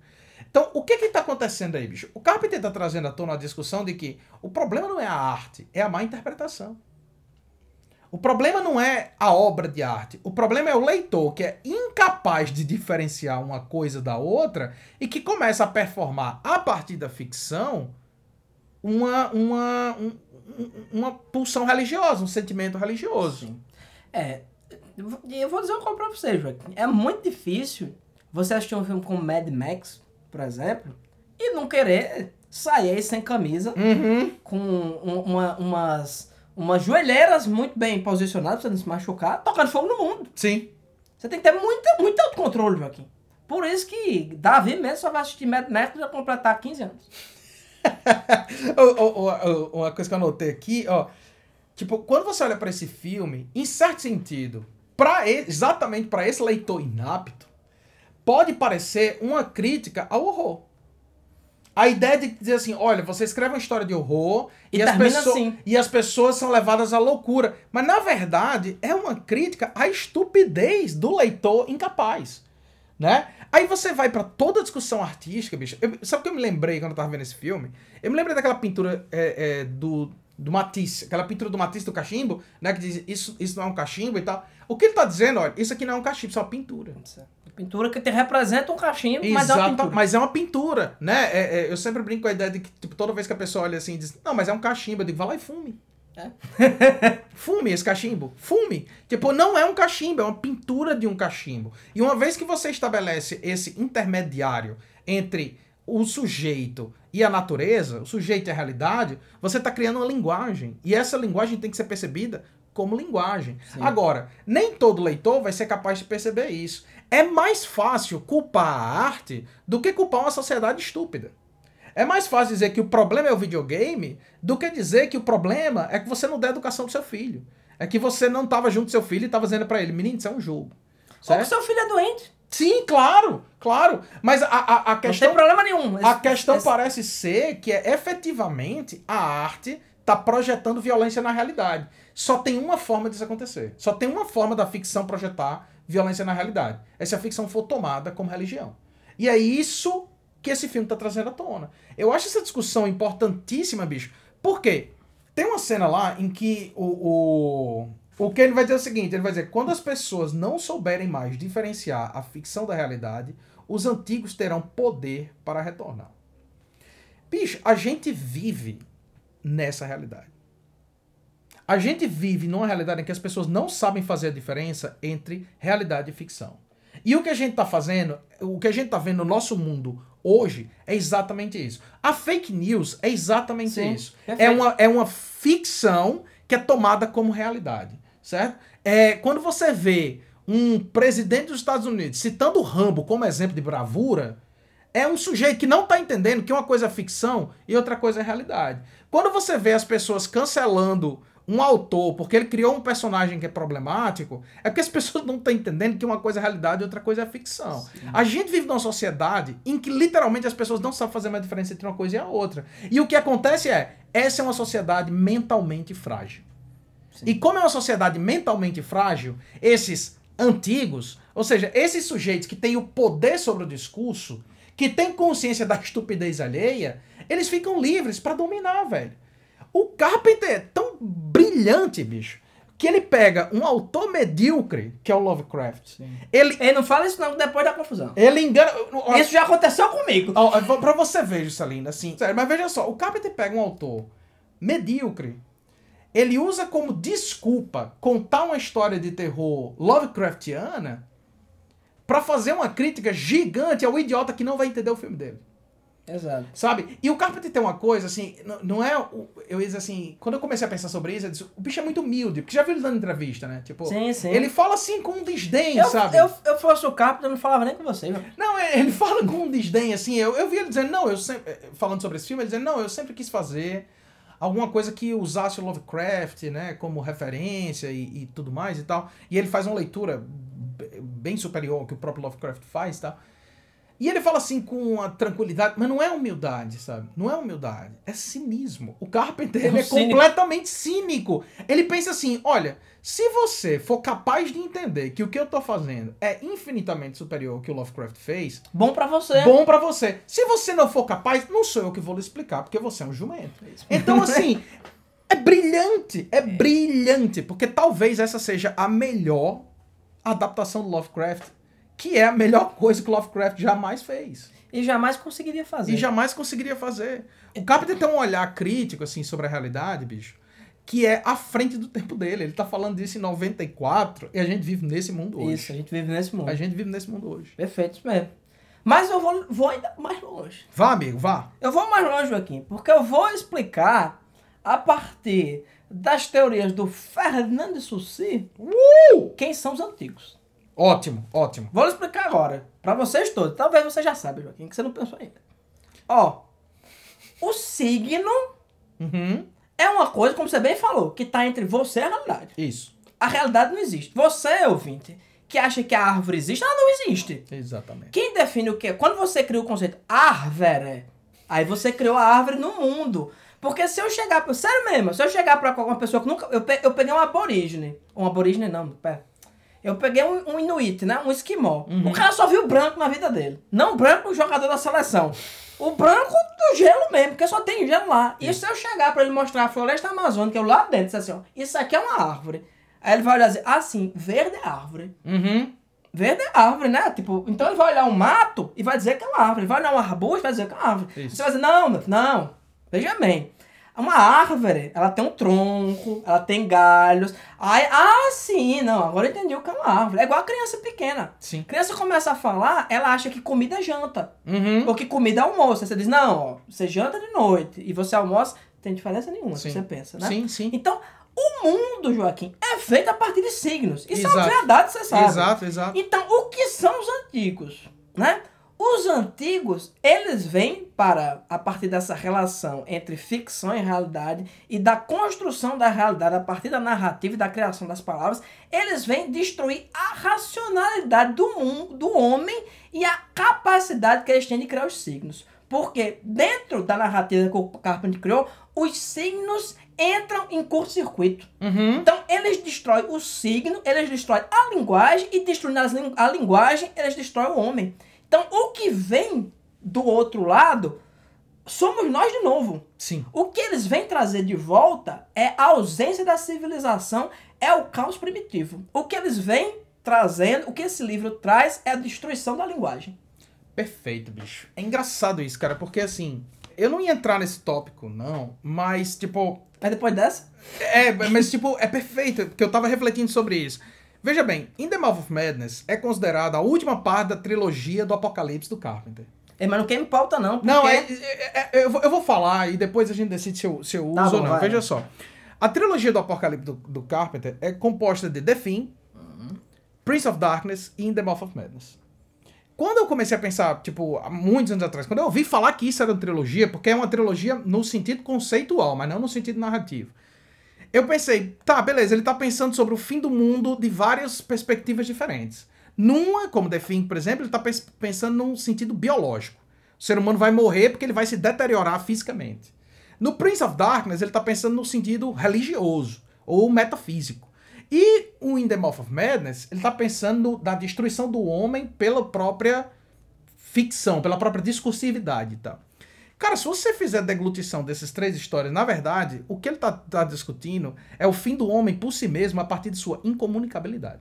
Então, o que está acontecendo aí, bicho? O Carpenter está trazendo à tona a discussão de que o problema não é a arte, é a má interpretação. O problema não é a obra de arte, o problema é o leitor que é incapaz de diferenciar uma coisa da outra e que começa a performar a partir da ficção uma, uma, um- um- uma pulsão religiosa, um sentimento religioso. É. E eu vou dizer uma coisa pra você, Joaquim. É muito difícil você assistir um filme como Mad Max, por exemplo, e não querer sair aí sem camisa, Uhum. com um- uma- umas, umas joelheiras muito bem posicionadas pra você não se machucar, tocando fogo no mundo. Sim. Você tem que ter muito, muito autocontrole, Joaquim. Por isso que Davi mesmo só vai assistir Mad Max pra completar 15 anos. Uma coisa que eu anotei aqui, ó. Tipo, quando você olha pra esse filme, em certo sentido, pra e- exatamente para esse leitor inapto, pode parecer uma crítica ao horror. A ideia de dizer assim, olha, você escreve uma história de horror E as, termina pessoas- assim. e as pessoas são levadas à loucura. Mas na verdade é uma crítica à estupidez do leitor incapaz, né? Aí você vai pra toda a discussão artística, bicho. Eu- sabe o que eu me lembrei quando eu tava vendo esse filme? Eu me lembrei daquela pintura é, é, do do Matisse, aquela pintura do Matisse do cachimbo, né, que diz isso, isso não é um cachimbo e tal. O que ele tá dizendo, olha, isso aqui não é um cachimbo, isso é uma pintura. Pintura que te representa um cachimbo, mas é uma Exato, pintura. mas é uma pintura, né? É- é, eu sempre brinco com a ideia de que tipo, toda vez que a pessoa olha assim e diz, não, mas é um cachimbo, eu digo, vai lá e fume. fume esse cachimbo, fume. Tipo, não é um cachimbo, é uma pintura de um cachimbo. E uma vez que você estabelece esse intermediário entre o sujeito e a natureza, o sujeito e a realidade, você está criando uma linguagem. E essa linguagem tem que ser percebida como linguagem. Agora, nem todo leitor vai ser capaz de perceber isso. É mais fácil culpar a arte do que culpar uma sociedade estúpida. É mais fácil dizer que o problema é o videogame do que dizer que o problema é que você não deu educação pro seu filho. É que você não estava junto com seu filho e estava dizendo para ele, menino, isso é um jogo. Ou que Certo? seu filho é doente. Sim, claro, claro. Mas a, a, a Não questão tem problema nenhum. a questão esse- parece ser que é efetivamente a arte tá projetando violência na realidade. Só tem uma forma disso acontecer. Só tem uma forma da ficção projetar violência na realidade. É se a ficção for tomada como religião. E é isso que esse filme tá trazendo à tona. Eu acho essa discussão importantíssima, bicho. Por quê? Tem uma cena lá em que o, o, o ele vai dizer o seguinte: ele vai dizer, quando as pessoas não souberem mais diferenciar a ficção da realidade, os antigos terão poder para retornar. Bicho, a gente vive nessa realidade. A gente vive numa realidade em que as pessoas não sabem fazer a diferença entre realidade e ficção. E o que a gente está fazendo, o que a gente está vendo no nosso mundo hoje é exatamente isso. A fake news é exatamente Sim, isso. É uma, é uma ficção que é tomada como realidade, certo? É, quando você vê um presidente dos Estados Unidos citando o Rambo como exemplo de bravura, é um sujeito que não está entendendo que uma coisa é ficção e outra coisa é realidade. Quando você vê as pessoas cancelando um autor porque ele criou um personagem que é problemático, é porque as pessoas não estão entendendo que uma coisa é realidade e outra coisa é ficção. A gente vive numa sociedade em que literalmente as pessoas não sabem fazer uma diferença entre uma coisa e a outra. E o que acontece é, essa é uma sociedade mentalmente frágil. E como é uma sociedade mentalmente frágil, esses antigos, ou seja, esses sujeitos que têm o poder sobre o discurso, que têm consciência da estupidez alheia, eles ficam livres pra dominar, velho. O Carpenter é tão brilhante, bicho, que ele pega um autor medíocre, que é o Lovecraft. Ele, Ele não fala isso não depois da confusão. ele engana. Isso já aconteceu comigo. Pra você ver, Juscelino, assim. Sério, mas veja só, o Carpenter pega um autor medíocre, ele usa como desculpa contar uma história de terror Lovecraftiana pra fazer uma crítica gigante ao idiota que não vai entender o filme dele. Exato. Sabe? E o Carpenter tem uma coisa, assim, não é. Eu ia dizer assim, quando eu comecei a pensar sobre isso, eu disse, o bicho é muito humilde, porque já viu ele dando entrevista, né? Tipo, Sim, sim. ele fala assim com um desdém, Eu, sabe? eu, eu fosse o Carpenter, eu não falava nem com você. viu? Não, é- ele fala com um desdém, assim, eu, eu vi ele dizendo, não, eu sempre, eh, falando sobre esse filme, ele dizendo, não, eu sempre quis fazer alguma coisa que usasse o Lovecraft, né, como referência e, e tudo mais e tal, e ele faz uma leitura bem superior ao que o próprio Lovecraft faz e tal, e ele fala assim com uma tranquilidade, mas não é humildade, sabe? Não é humildade, é cinismo. O Carpenter, É um ele é cínico. completamente cínico. Ele pensa assim, olha, se você for capaz de entender que o que eu tô fazendo é infinitamente superior ao que o Lovecraft fez, Bom pra você. bom pra você. Se você não for capaz, não sou eu que vou lhe explicar, porque você é um jumento. Então, assim, é brilhante, é brilhante, porque talvez essa seja a melhor adaptação do Lovecraft, que é a melhor coisa que Lovecraft jamais fez. E jamais conseguiria fazer. E jamais conseguiria fazer. O Carpenter tem um olhar crítico, assim, sobre a realidade, bicho, que é à frente do tempo dele. Ele tá falando disso em 94 e a gente vive nesse mundo hoje. Isso, a gente vive nesse mundo. A gente vive nesse mundo hoje. Perfeito, isso mesmo. Mas eu vou, vou ainda mais longe. Vá, amigo, vá. Eu vou mais longe, Joaquim, porque eu vou explicar a partir das teorias do Fernando Sussi Uh! quem são os antigos. Ótimo, ótimo. Vou lhe explicar agora, pra vocês todos. Talvez você já saiba, Joaquim, que você não pensou ainda. Ó, o signo Uhum. é uma coisa, como você bem falou, que tá entre você e a realidade. Isso. A realidade não existe. Você, ouvinte, que acha que a árvore existe, ela não existe. Exatamente. Quem define o quê? Quando você cria o conceito árvore, aí você criou a árvore no mundo. Porque se eu chegar, pra- sério mesmo, se eu chegar pra uma pessoa que nunca, eu, pe- eu peguei um aborígene, um aborígene não, pera. Eu peguei um, um Inuit, né? Um esquimó. Uhum. O cara só viu branco na vida dele. Não branco, o jogador da seleção. O branco do gelo mesmo, porque só tem gelo lá. E se eu chegar pra ele mostrar a floresta amazônica, eu lá dentro, dizer assim, ó, isso aqui é uma árvore. Aí ele vai olhar assim, ah, sim, verde é árvore. Uhum. Verde é árvore, né? Tipo, então ele vai olhar um mato e vai dizer que é uma árvore. Ele vai olhar um arbusto e vai dizer que é uma árvore. Isso. Você vai dizer, não, não. Veja bem. Uma árvore, ela tem um tronco, ela tem galhos. Aí, ah, sim, não, agora eu entendi o que é uma árvore. É igual a criança pequena. Sim. Criança começa a falar, ela acha que comida é janta. Uhum. Ou que comida é almoço. Aí você diz, não, ó, você janta de noite e você almoça, tem diferença nenhuma, Sim. você pensa, né? Sim, sim. Então, o mundo, Joaquim, é feito a partir de signos. Isso é uma Exato. verdade, você sabe. Exato, exato. Então, o que são os antigos, né? Os antigos, eles vêm para, a partir dessa relação entre ficção e realidade e da construção da realidade a partir da narrativa e da criação das palavras, eles vêm destruir a racionalidade do mundo, do homem e a capacidade que eles têm de criar os signos. Porque dentro da narrativa que o Carpenter criou, os signos entram em curto-circuito. Uhum. Então, eles destroem o signo, eles destroem a linguagem e destruindo a linguagem, eles destroem o homem. Então, o que vem do outro lado somos nós de novo. Sim. O que eles vêm trazer de volta é a ausência da civilização, é o caos primitivo. O que eles vêm trazendo, o que esse livro traz é a destruição da linguagem. Perfeito, bicho. É engraçado isso, cara, porque assim, eu não ia entrar nesse tópico, não, mas tipo, Mas depois dessa, É, mas tipo, é perfeito, porque eu tava refletindo sobre isso. Veja bem, In the Mouth of Madness é considerada a última parte da trilogia do Apocalipse do Carpenter. é, mas não quer me pauta não, porque... Não, é, é- é- eu, vou, eu vou falar e depois a gente decide se eu, se eu Tá uso bom, ou não. vai. Veja só. A trilogia do Apocalipse do, do Carpenter é composta de The Thing, Prince of Darkness e In the Mouth of Madness. Quando eu comecei a pensar, tipo, há muitos anos atrás, quando eu ouvi falar que isso era uma trilogia, porque é uma trilogia no sentido conceitual, mas não no sentido narrativo. Eu pensei, tá, beleza, ele tá pensando sobre o fim do mundo de várias perspectivas diferentes. Numa, como The Thing, por exemplo, ele tá pens- pensando num sentido biológico. O ser humano vai morrer porque ele vai se deteriorar fisicamente. No Prince of Darkness, ele tá pensando no sentido religioso ou metafísico. E o In the Mouth of Madness, ele tá pensando da destruição do homem pela própria ficção, pela própria discursividade e tal. Cara, se você fizer a deglutição dessas três histórias, na verdade, o que ele tá, tá discutindo é o fim do homem por si mesmo a partir de sua incomunicabilidade.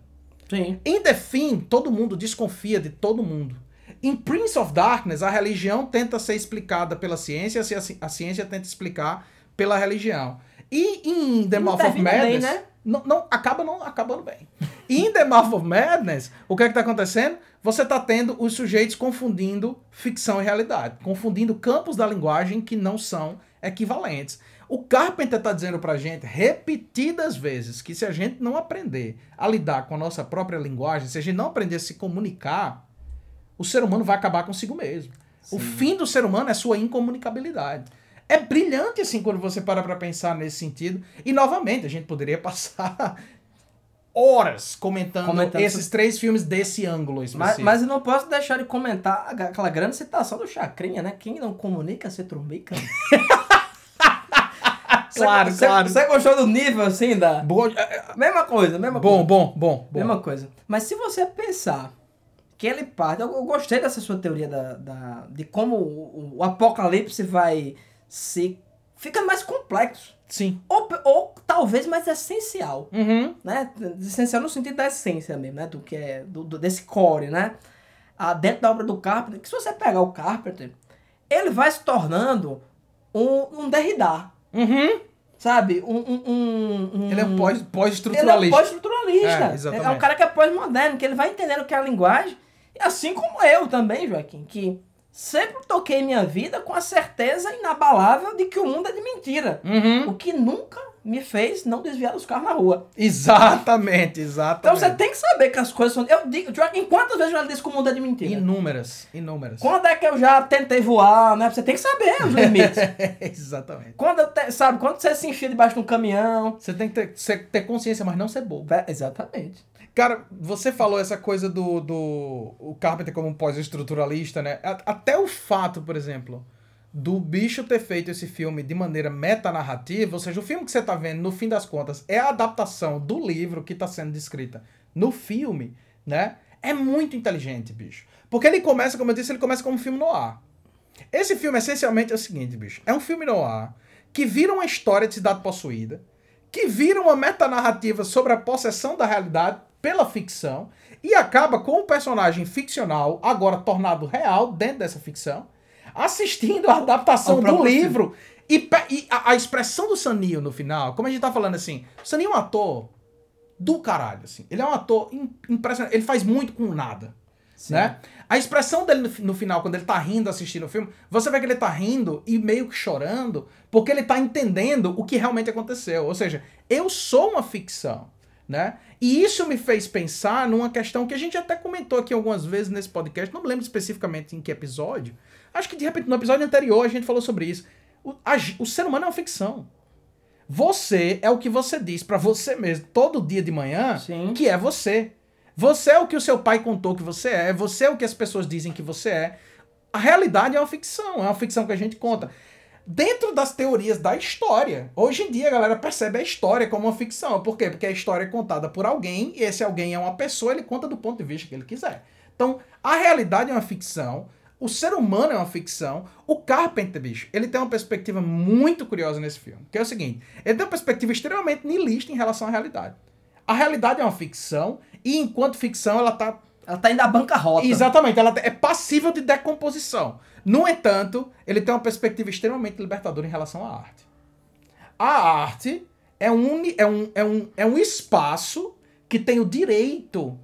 Sim. Em The Thing, todo mundo desconfia de todo mundo. Em Prince of Darkness, a religião tenta ser explicada pela ciência, e a ci- a ciência tenta explicar pela religião. E em The Mouth of termina bem, Madness, né? não, não, acaba não acabando bem. E em The Mouth of Madness, o que é que tá acontecendo? Você tá tendo os sujeitos confundindo ficção e realidade, confundindo campos da linguagem que não são equivalentes. O Carpenter tá dizendo pra gente repetidas vezes que se a gente não aprender a lidar com a nossa própria linguagem, se a gente não aprender a se comunicar, o ser humano vai acabar consigo mesmo. O fim do ser humano é sua incomunicabilidade. É brilhante assim quando você para pra pensar nesse sentido. E novamente, a gente poderia passar horas comentando, Comentando esses três filmes desse ângulo Mas, específico. mas eu não posso deixar de comentar aquela grande citação do Chacrinha, né? Quem não comunica se trumbica. Você- Claro, você, claro. Você gostou do nível, assim, da... Boa- é, é, Mesma coisa, mesma bom, coisa. bom, bom, bom. Mesma coisa. Mas se você pensar que ele parte... Eu, eu gostei dessa sua teoria da, da- de como o, o apocalipse vai se... Fica mais complexo. Sim. Ou, ou talvez mais essencial. Uhum. né? Essencial no sentido da essência mesmo, né? Do que é, do, do- desse core, né? Ah, dentro da obra do Carpenter, que se você pegar o Carpenter, ele vai se tornando um, um Derrida, Uhum. sabe? Um, um, um- um- Ele é um pós- ele é um pós-estruturalista. pós-estruturalista. É, é um cara que é pós-moderno, que ele vai entendendo o que é a linguagem, e assim como eu também, Joaquim, que sempre toquei minha vida com a certeza inabalável de que o mundo é de mentira. Uhum. O que nunca me fez não desviar dos carros na rua. Exatamente, Então exatamente. você tem que saber que as coisas são. Eu digo, Joaquim, quantas vezes eu já disse que o mundo é de mentira? Inúmeras, inúmeras. Quando é que eu já tentei voar, né? Você tem que saber os limites. Exatamente. quando te- sabe, quando você se enfia debaixo de um caminhão. Você tem que ter, ter consciência, mas não ser bobo. Vé- Exatamente. Cara, você falou essa coisa do, do o Carpenter como um pós-estruturalista, né? Até o fato, por exemplo, do bicho ter feito esse filme de maneira metanarrativa, ou seja, o filme que você tá vendo, no fim das contas, é a adaptação do livro que tá sendo descrita no filme, né? É muito inteligente, bicho. Porque ele começa, como eu disse, ele começa como um filme no ar. Esse filme, essencialmente, é o seguinte, bicho. É um filme no ar que vira uma história de cidade possuída, que vira uma metanarrativa sobre a possessão da realidade pela ficção, e acaba com o personagem ficcional, agora tornado real dentro dessa ficção, assistindo a adaptação do livro. E, e a, a expressão do Sanil no final, como a gente tá falando assim, o Sanil é um ator do caralho, assim. Ele é um ator im- impressionante. Ele faz muito com nada. Né? A expressão dele no, no final, quando ele tá rindo assistindo o filme, você vê que ele tá rindo e meio que chorando, porque ele tá entendendo o que realmente aconteceu. Ou seja, eu sou uma ficção, né? E isso me fez pensar numa questão que a gente até comentou aqui algumas vezes nesse podcast, não me lembro especificamente em que episódio. Acho que de repente no episódio anterior a gente falou sobre isso. O, a o ser humano é uma ficção. Você é o que você diz pra você mesmo todo dia de manhã Sim. que é você. Você é o que o seu pai contou que você é, você é o que as pessoas dizem que você é. A realidade é uma ficção, é uma ficção que a gente conta. Dentro das teorias da história, hoje em dia a galera percebe a história como uma ficção. Por quê? Porque a história é contada por alguém, e esse alguém é uma pessoa, ele conta do ponto de vista que ele quiser. Então, a realidade é uma ficção, o ser humano é uma ficção. O Carpenter, bicho, ele tem uma perspectiva muito curiosa nesse filme, que é o seguinte: ele tem uma perspectiva extremamente niilista em relação à realidade. A realidade é uma ficção, e enquanto ficção, ela tá Ela tá indo à bancarrota. Exatamente, ela é passível de decomposição. No entanto, ele tem uma perspectiva extremamente libertadora em relação à arte. A arte é um, é um, é um, é um espaço que tem o direito,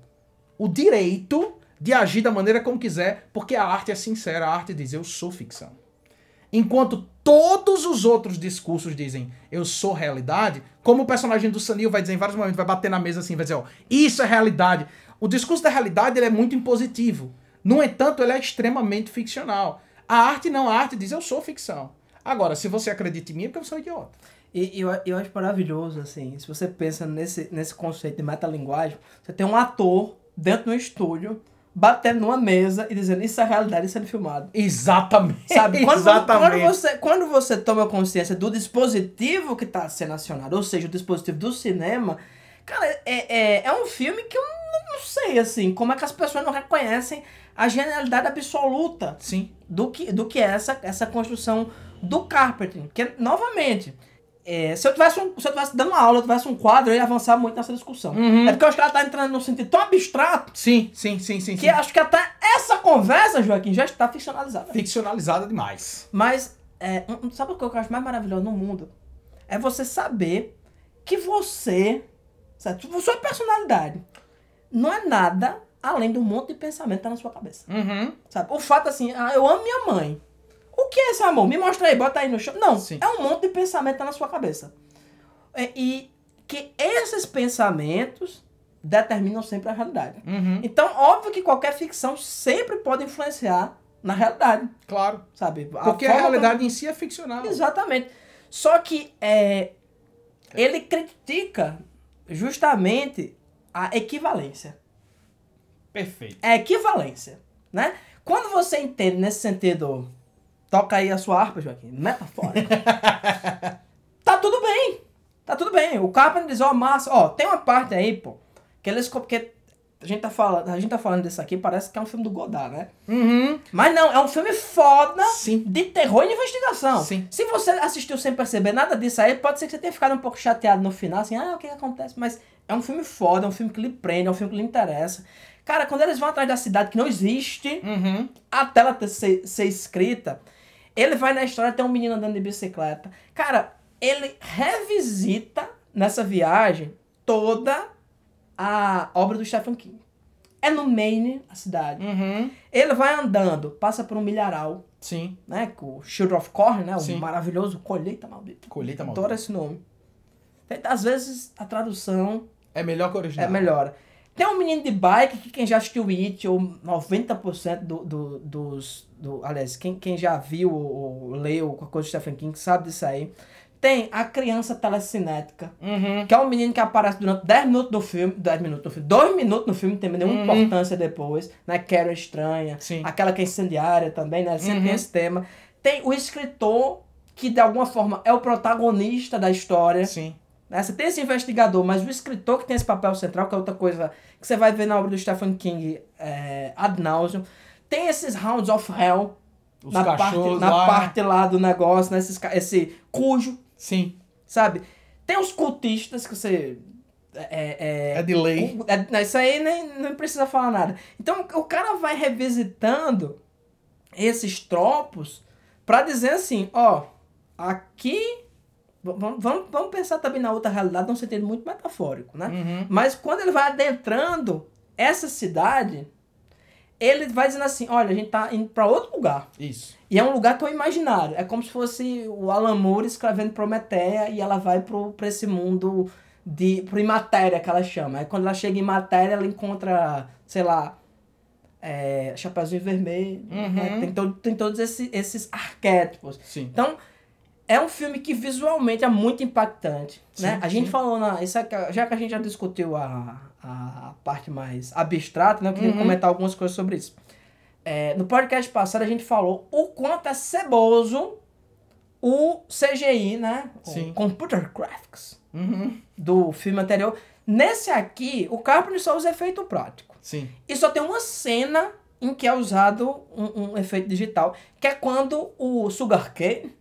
o direito de agir da maneira como quiser, porque a arte é sincera, a arte diz eu sou ficção. Enquanto todos os outros discursos dizem eu sou realidade, como o personagem do Sanil vai dizer em vários momentos, vai bater na mesa assim, vai dizer, ó, isso é realidade. O discurso da realidade ele é muito impositivo. No entanto, ele é extremamente ficcional. A arte não, a arte diz eu sou ficção. Agora, se você acredita em mim, é porque é um idiota. E eu, eu acho maravilhoso, assim, se você pensa nesse, nesse conceito de metalinguagem, você tem um ator dentro de um estúdio, batendo numa mesa e dizendo, isso é realidade, isso é filmado. Exatamente. Sabe? Quando, Exatamente. Quando, você, quando você toma consciência do dispositivo que está sendo acionado, ou seja, o dispositivo do cinema, cara, é, é, é um filme que eu não, sei, assim, como é que as pessoas não reconhecem a genialidade absoluta Sim. do que, do que é essa, essa construção do Carpenter. Que, novamente, é, se, eu tivesse um, se eu tivesse dando uma aula, eu tivesse um quadro, eu ia avançar muito nessa discussão. Uhum. É porque eu acho que ela tá entrando num sentido tão abstrato Sim, sim, sim, sim. que sim. acho que até essa conversa, Joaquim, já está ficcionalizada. Ficcionalizada demais. Mas, é, sabe o que eu acho mais maravilhoso no mundo? É você saber que você, tipo, sua personalidade, não é nada além de um monte de pensamento que tá na sua cabeça. Uhum. Sabe? O fato assim, ah, eu amo minha mãe. O que é esse amor? Me mostra aí, bota aí no chão. Não, Sim. é um monte de pensamento que tá na sua cabeça. É, E que esses pensamentos determinam sempre a realidade. Uhum. Então, óbvio que qualquer ficção sempre pode influenciar na realidade, Claro. sabe? Porque a, realidade em si é ficcional. como- Exatamente. Só que é, ele critica justamente a equivalência. Perfeito. É equivalência, né? Quando você entende nesse sentido, toca aí a sua harpa, Joaquim, metafórica. tá tudo bem. Tá tudo bem. O Carpenter diz, ó, massa, ó, tem uma parte aí, pô, que eles porque a gente tá falando, a gente tá falando disso aqui, parece que é um filme do Godard, né? Uhum. Mas não, é um filme foda Sim. de terror e de investigação. Sim. Se você assistiu sem perceber nada disso aí, pode ser que você tenha ficado um pouco chateado no final, assim, ah, o que, que acontece? Mas é um filme foda, é um filme que lhe prende, é um filme que lhe interessa. Cara, quando eles vão atrás da cidade que não existe, Uhum. até ela ter, ser, ser escrita, ele vai na história, tem um menino andando de bicicleta. Cara, ele revisita nessa viagem toda a obra do Stephen King. É no Maine, a cidade. Uhum. Ele vai andando, passa por um milharal, Sim. né? Com o Shield of Corn, né? O Sim. maravilhoso Colheita Maldita. Colheita Adoro maldita. esse nome. Às vezes a tradução É melhor que o é original. melhor. Tem um menino de bike que quem já assistiu It, ou 90% do, do, dos. Do, aliás, quem, quem já viu ou, ou leu qualquer coisa do Stephen King sabe disso aí. Tem a criança telecinética, Uhum. que é um menino que aparece durante 10 minutos do filme. 10 minutos do filme. 2 minutos no filme, não tem nenhuma Uhum. importância depois. Né? Carol estranha. Sim. Aquela que é incendiária também, né? Sempre Uhum. tem esse tema. Tem o escritor, que de alguma forma é o protagonista da história Sim. Né? Você tem esse investigador, mas o escritor que tem esse papel central, que é outra coisa que você vai ver na obra do Stephen King é, ad nauseum. Tem esses Hounds of Hell Os na, parte, cachorros na lá. parte lá do negócio, né? Esses ca- esse cujo, Sim. sabe? Tem os cultistas que você. É, é, É de lei. é- isso aí nem, nem precisa falar nada. Então o cara vai revisitando esses tropos pra dizer assim, ó, aqui vamos, vamos, pensar também na outra realidade, num sentido muito metafórico, né? Uhum. Mas quando ele vai adentrando essa cidade, ele vai dizendo assim, olha, a gente tá indo pra outro lugar. Isso. E é um lugar tão imaginário. É como se fosse o Alan Moore escrevendo Prometeia e ela vai pro, pra esse mundo de. pro imatéria que ela chama. Aí quando ela chega em matéria, ela encontra, sei lá, é, Chapeuzinho Vermelho. Uhum. né? Tem, todo, tem todos esse- esses arquétipos. Sim. Então, é um filme que visualmente é muito impactante. né? Sim, A gente falou na. Isso é já que a gente já discutiu a, a parte mais abstrata, né? Eu queria Uhum. comentar algumas coisas sobre isso. É, no podcast passado a gente falou o quanto é ceboso o CGI, né? Sim. O Computer Graphics Uhum. do filme anterior. Nesse aqui, o Carpenter só usa efeito prático. Sim. E só tem uma cena em que é usado um, um efeito digital, que é quando o Sugarcane,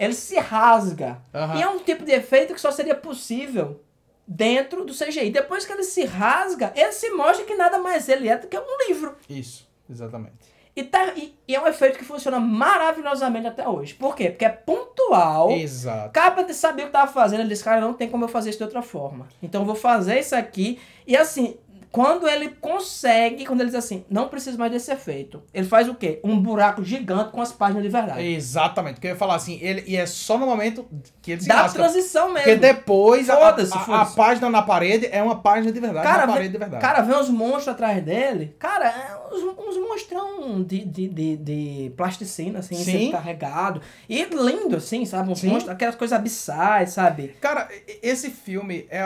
ele se rasga. Aham. E é um tipo de efeito que só seria possível dentro do CGI. Depois que ele se rasga, ele se mostra que nada mais ele é do que um livro. Isso. Exatamente. E, tá, e, e é um efeito que funciona maravilhosamente até hoje. Por quê? Porque é pontual. Exato. Carpenter sabia o que tava fazendo, ele disse, cara, não tem como eu fazer isso de outra forma. Então eu vou fazer isso aqui. E assim, quando ele consegue, quando ele diz assim, não preciso mais desse efeito, ele faz o quê? Um buraco gigante com as páginas de verdade. Exatamente. Porque eu ia falar assim, ele, e é só no momento que ele se Da rasga. transição mesmo. Porque depois a, a- a foda-se. página na parede é uma página de verdade. Cara, uma vê, parede de verdade. cara, vê uns monstros atrás dele. Cara, é uns, uns monstrão de, de, de, de plasticina, assim, Sim. carregado. E lindo, assim, sabe? Uns monstros, aquelas coisas abissais, sabe? Cara, esse filme é.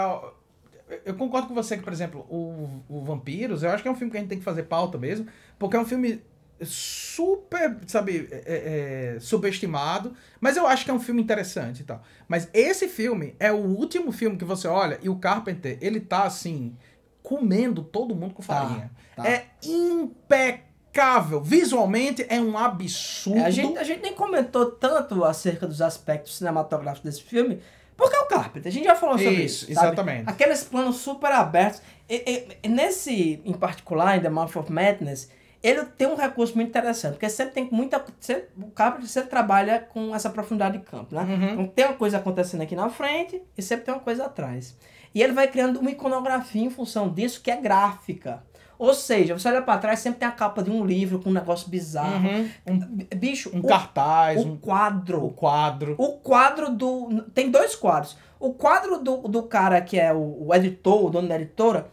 Eu concordo com você que, por exemplo, o, o Vampiros, eu acho que é um filme que a gente tem que fazer pauta mesmo, porque é um filme super, sabe, é- é- subestimado, mas eu acho que é um filme interessante e tal. Mas esse filme é o último filme que você olha e o Carpenter, ele tá assim, comendo todo mundo com Tá, farinha. tá. É impecável. Visualmente é um absurdo. É, a, gente, a gente nem comentou tanto acerca dos aspectos cinematográficos desse filme, porque é o Carpenter. A gente já falou sobre Isso, isso. exatamente. Aqueles planos super abertos. E- e- e nesse, em particular, em The Mouth of Madness, ele tem um recurso muito interessante, porque sempre tem muita. Sempre, o Carpenter sempre trabalha com essa profundidade de campo, né? Uhum. Então tem uma coisa acontecendo aqui na frente e sempre tem uma coisa atrás. E ele vai criando uma iconografia em função disso que é gráfica. Ou seja, você olha pra trás, sempre tem a capa de um livro com um negócio bizarro. Uhum. Bicho, Um o, cartaz, o um, quadro. o quadro. O quadro do. Tem dois quadros. O quadro do, do cara que é o, o editor, o dono da editora,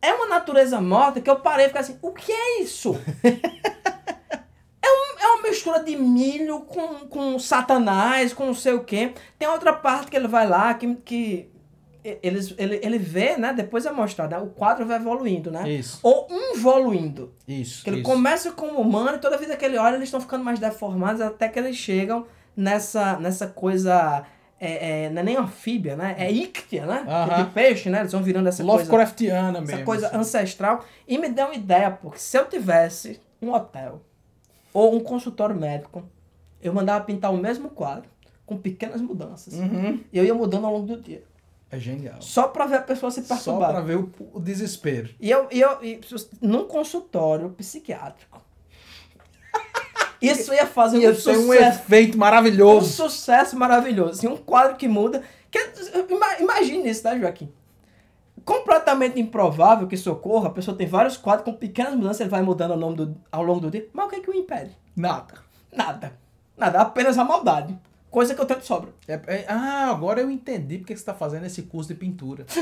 é uma natureza morta que eu parei e fiquei assim: o que é isso? é, um- é uma mistura de milho com, com satanás, com não sei o quê. Tem outra parte que ele vai lá que. que eles, ele, ele vê, né? Depois é mostrado, né? O quadro vai evoluindo, né? Isso, Ou involuindo. isso. Que ele isso. começa como humano e toda vida que ele olha, eles estão ficando mais deformados até que eles chegam nessa, nessa coisa. É, é, não é nem anfíbia, né? É íctea, né? Aham. De peixe, né? Eles vão virando essa coisa, Lovecraftiana mesmo. essa coisa assim. ancestral. E me deu uma ideia, porque se eu tivesse um hotel ou um consultório médico, eu mandava pintar o mesmo quadro, com pequenas mudanças. Uhum. E eu ia mudando ao longo do dia. É genial. Só pra ver a pessoa se Só perturbar. pra ver o, o desespero. E eu, e eu e, num consultório psiquiátrico. Isso ia fazer Ia um ser um sucesso, efeito um maravilhoso. sucesso maravilhoso. Assim, um quadro que muda. Que, ima- imagine isso, tá, Joaquim? Completamente improvável que isso ocorra. A pessoa tem vários quadros com pequenas mudanças, ele vai mudando ao, nome do- ao longo do dia. Mas o que é que o impede? Nada. Nada. Nada, apenas a maldade. Coisa que eu tenho de sobra. É- é- ah, agora eu entendi porque você tá fazendo esse curso de pintura.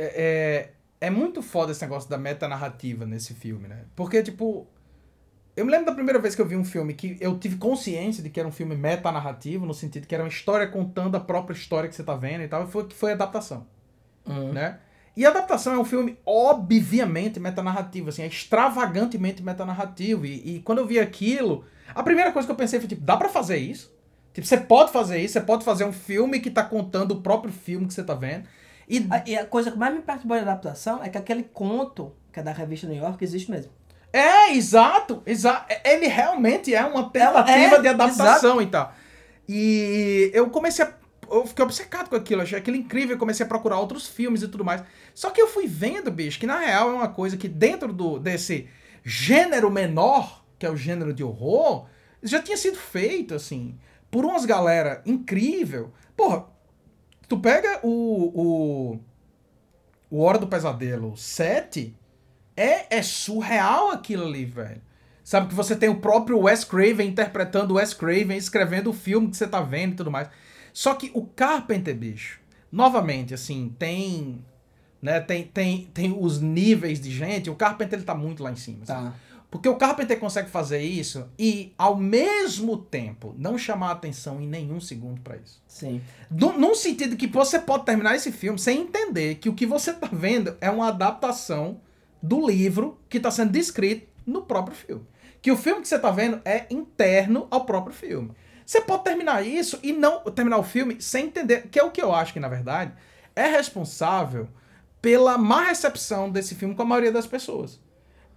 É, é, é muito foda esse negócio da metanarrativa nesse filme, né? Porque, tipo. Eu me lembro da primeira vez que eu vi um filme que eu tive consciência de que era um filme metanarrativo, no sentido que era uma história contando a própria história que você tá vendo e tal, e foi que foi adaptação. Hum. né? E a adaptação é um filme obviamente metanarrativo, assim, é extravagantemente metanarrativo. E, e quando eu vi aquilo, a primeira coisa que eu pensei foi, tipo, dá pra fazer isso? Tipo, você pode fazer isso, você pode fazer um filme que tá contando o próprio filme que você tá vendo. E A- E a coisa que mais me perturbou na adaptação é que aquele conto, que é da revista New York, existe mesmo. É, exato, exato. Ele realmente é uma tentativa é, de adaptação e tal. E eu comecei a. Eu fiquei obcecado com aquilo, achei aquilo incrível, comecei a procurar outros filmes e tudo mais. Só que eu fui vendo, bicho, que na real é uma coisa que dentro do, desse gênero menor, que é o gênero de horror, já tinha sido feito, assim, por umas galera incrível. Porra, tu pega o. O, o Hora do Pesadelo 7, é, é surreal aquilo ali, velho. Sabe que você tem o próprio Wes Craven interpretando o Wes Craven, escrevendo o filme que você tá vendo e tudo mais. Só que o Carpenter, bicho, novamente, assim, tem. Né, tem, tem, tem os níveis de gente. O Carpenter ele tá muito lá em cima. Tá. Porque o Carpenter consegue fazer isso e, ao mesmo tempo, não chamar atenção em nenhum segundo pra isso. Sim. Num, num sentido que você pode terminar esse filme sem entender que o que você tá vendo é uma adaptação do livro que tá sendo descrito no próprio filme. Que o filme que você tá vendo é interno ao próprio filme. Você pode terminar isso e não terminar o filme sem entender, que é o que eu acho que, na verdade, é responsável pela má recepção desse filme com a maioria das pessoas.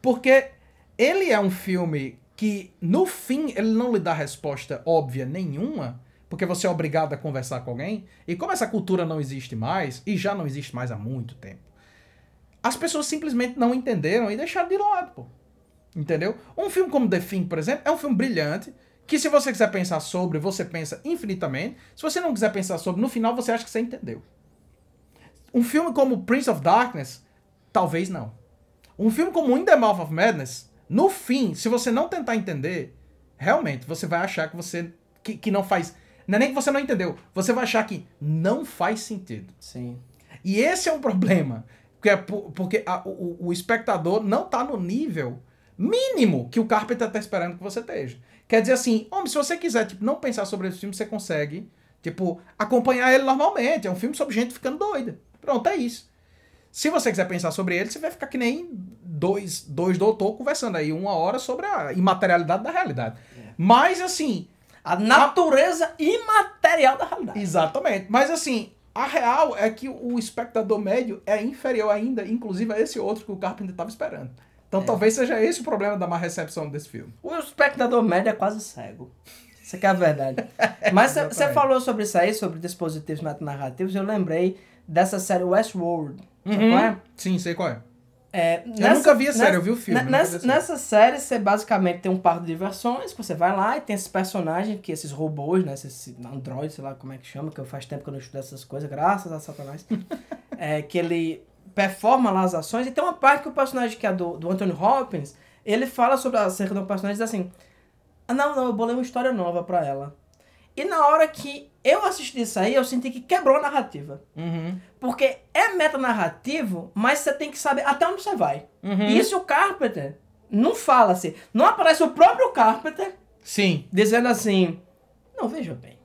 Porque ele é um filme que, no fim, ele não lhe dá resposta óbvia nenhuma, porque você é obrigado a conversar com alguém. E como essa cultura não existe mais, e já não existe mais há muito tempo, as pessoas simplesmente não entenderam e deixaram de lado, pô. Entendeu? Um filme como The Thing, por exemplo, é um filme brilhante, que se você quiser pensar sobre, você pensa infinitamente. Se você não quiser pensar sobre, no final você acha que você entendeu. Um filme como Prince of Darkness, talvez não. Um filme como In the Mouth of Madness, no fim, se você não tentar entender, realmente você vai achar que você que, que não faz. Não é nem que você não entendeu, você vai achar que não faz sentido. Sim. E esse é um problema. Porque, é por- porque a- o, o espectador não tá no nível mínimo que o Carpenter tá esperando que você esteja. Quer dizer assim, homem, se você quiser tipo, não pensar sobre esse filme, você consegue tipo, acompanhar ele normalmente. É um filme sobre gente ficando doida. Pronto, é isso. Se você quiser pensar sobre ele, você vai ficar que nem dois, dois doutor conversando aí uma hora sobre a imaterialidade da realidade. Mas assim, A natureza imaterial da realidade. Exatamente. Mas assim, a real é que o espectador médio é inferior ainda, inclusive a esse outro que o Carpenter estava esperando. Então talvez seja esse o problema da má recepção desse filme. O espectador médio é quase cego. Isso aqui é a verdade. Mas você falou sobre isso aí, sobre dispositivos metanarrativos, eu lembrei dessa série Westworld. Sabe qual é? Sim, sei qual é. É, Eu nunca vi a série, eu vi o filme, vi Nessa, série. nessa série, você basicamente tem um parque de diversões, você vai lá e tem esses personagens, que esses robôs, né? Esses androides, sei lá como é que chama, que eu faz tempo que eu não estudo essas coisas, graças a Satanás. é, que ele performa lá as ações. E tem uma parte que o personagem que é do, do Anthony Hopkins, ele fala sobre acerca do personagem e diz assim: ah, não, não, eu bolei uma história nova pra ela. E na hora que eu assisti isso aí, eu senti que quebrou a narrativa. Uhum. Porque é metanarrativo, mas você tem que saber até onde você vai. Uhum. E isso o Carpenter não fala assim. Não aparece o próprio Carpenter Sim. dizendo assim. Não, veja bem.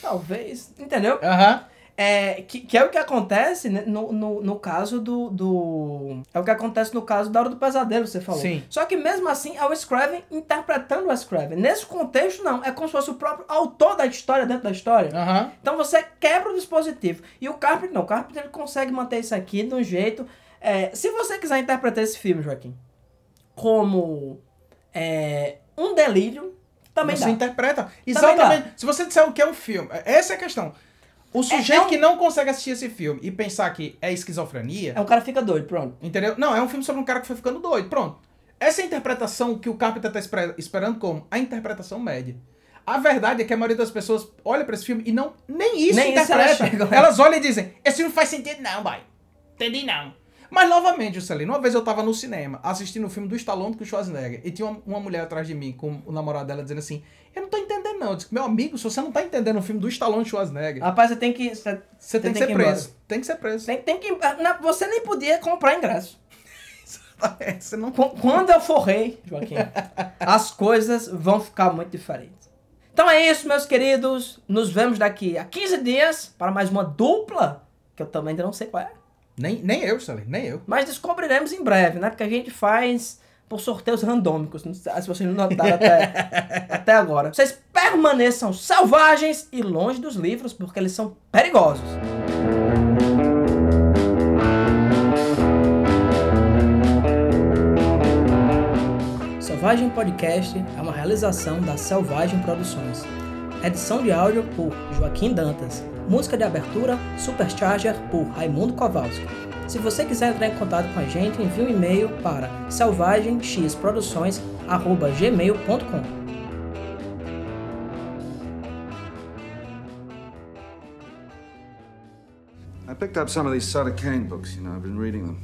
Talvez. Entendeu? Aham. É, que, que é o que acontece né, no, no, no caso do, do. É o que acontece no caso da Hora do Pesadelo, você falou. Sim. Só que mesmo assim é o Scraven interpretando o Scraven. Nesse contexto, não. É como se fosse o próprio autor da história dentro da história. Então você quebra o dispositivo. E o Carpenter não. O Carpenter ele consegue manter isso aqui de um jeito. é, se você quiser interpretar esse filme, Joaquim, como é, um delírio, também você dá. interpreta. Exatamente. Se você disser o que é um filme, essa é a questão. O sujeito é um- que não consegue assistir esse filme e pensar que é esquizofrenia, É um cara que fica doido, pronto. Entendeu? Não, é um filme sobre um cara que foi ficando doido. Pronto. Essa é a interpretação que o Carpenter tá espera- esperando como a interpretação média. A verdade é que a maioria das pessoas olha pra esse filme e não nem isso Nem isso interpreta. elas chegam. elas olham e dizem: "Esse filme faz sentido não, boy. Entendi não." Mas novamente, Juscelino, uma vez eu tava no cinema assistindo o filme do Stallone com o Schwarzenegger e tinha uma, uma mulher atrás de mim com o namorado dela dizendo assim: "Eu não tô entendendo não." Eu disse: "Meu amigo, se você não tá entendendo o filme do Stallone Schwarzenegger, Rapaz, você tem que. Você, você tem que tem ser que ir embora. preso. Tem que ser preso." tem, tem que. não, Você nem podia comprar ingresso. você não Qu- Quando eu for rei, Joaquim, as coisas vão ficar muito diferentes. Então é isso, meus queridos. Nos vemos daqui a 15 dias para mais uma dupla, que eu também ainda não sei qual é. Nem nem eu, Juscelino, nem eu. Mas descobriremos em breve, né? Porque a gente faz por sorteios randômicos. Se vocês não notaram até, até agora. Vocês permaneçam selvagens e longe dos livros, porque eles são perigosos. Selvagem Podcast é uma realização da Selvagem Produções. Edição de áudio por Joaquim Dantas. Música de abertura Supercharger por Raimundo Kowalski. Se você quiser entrar em contato com a gente, envie um e-mail para selvagemxproduções@gmail.com. I picked up some of these Sutter Kane books, you know, I've been reading them.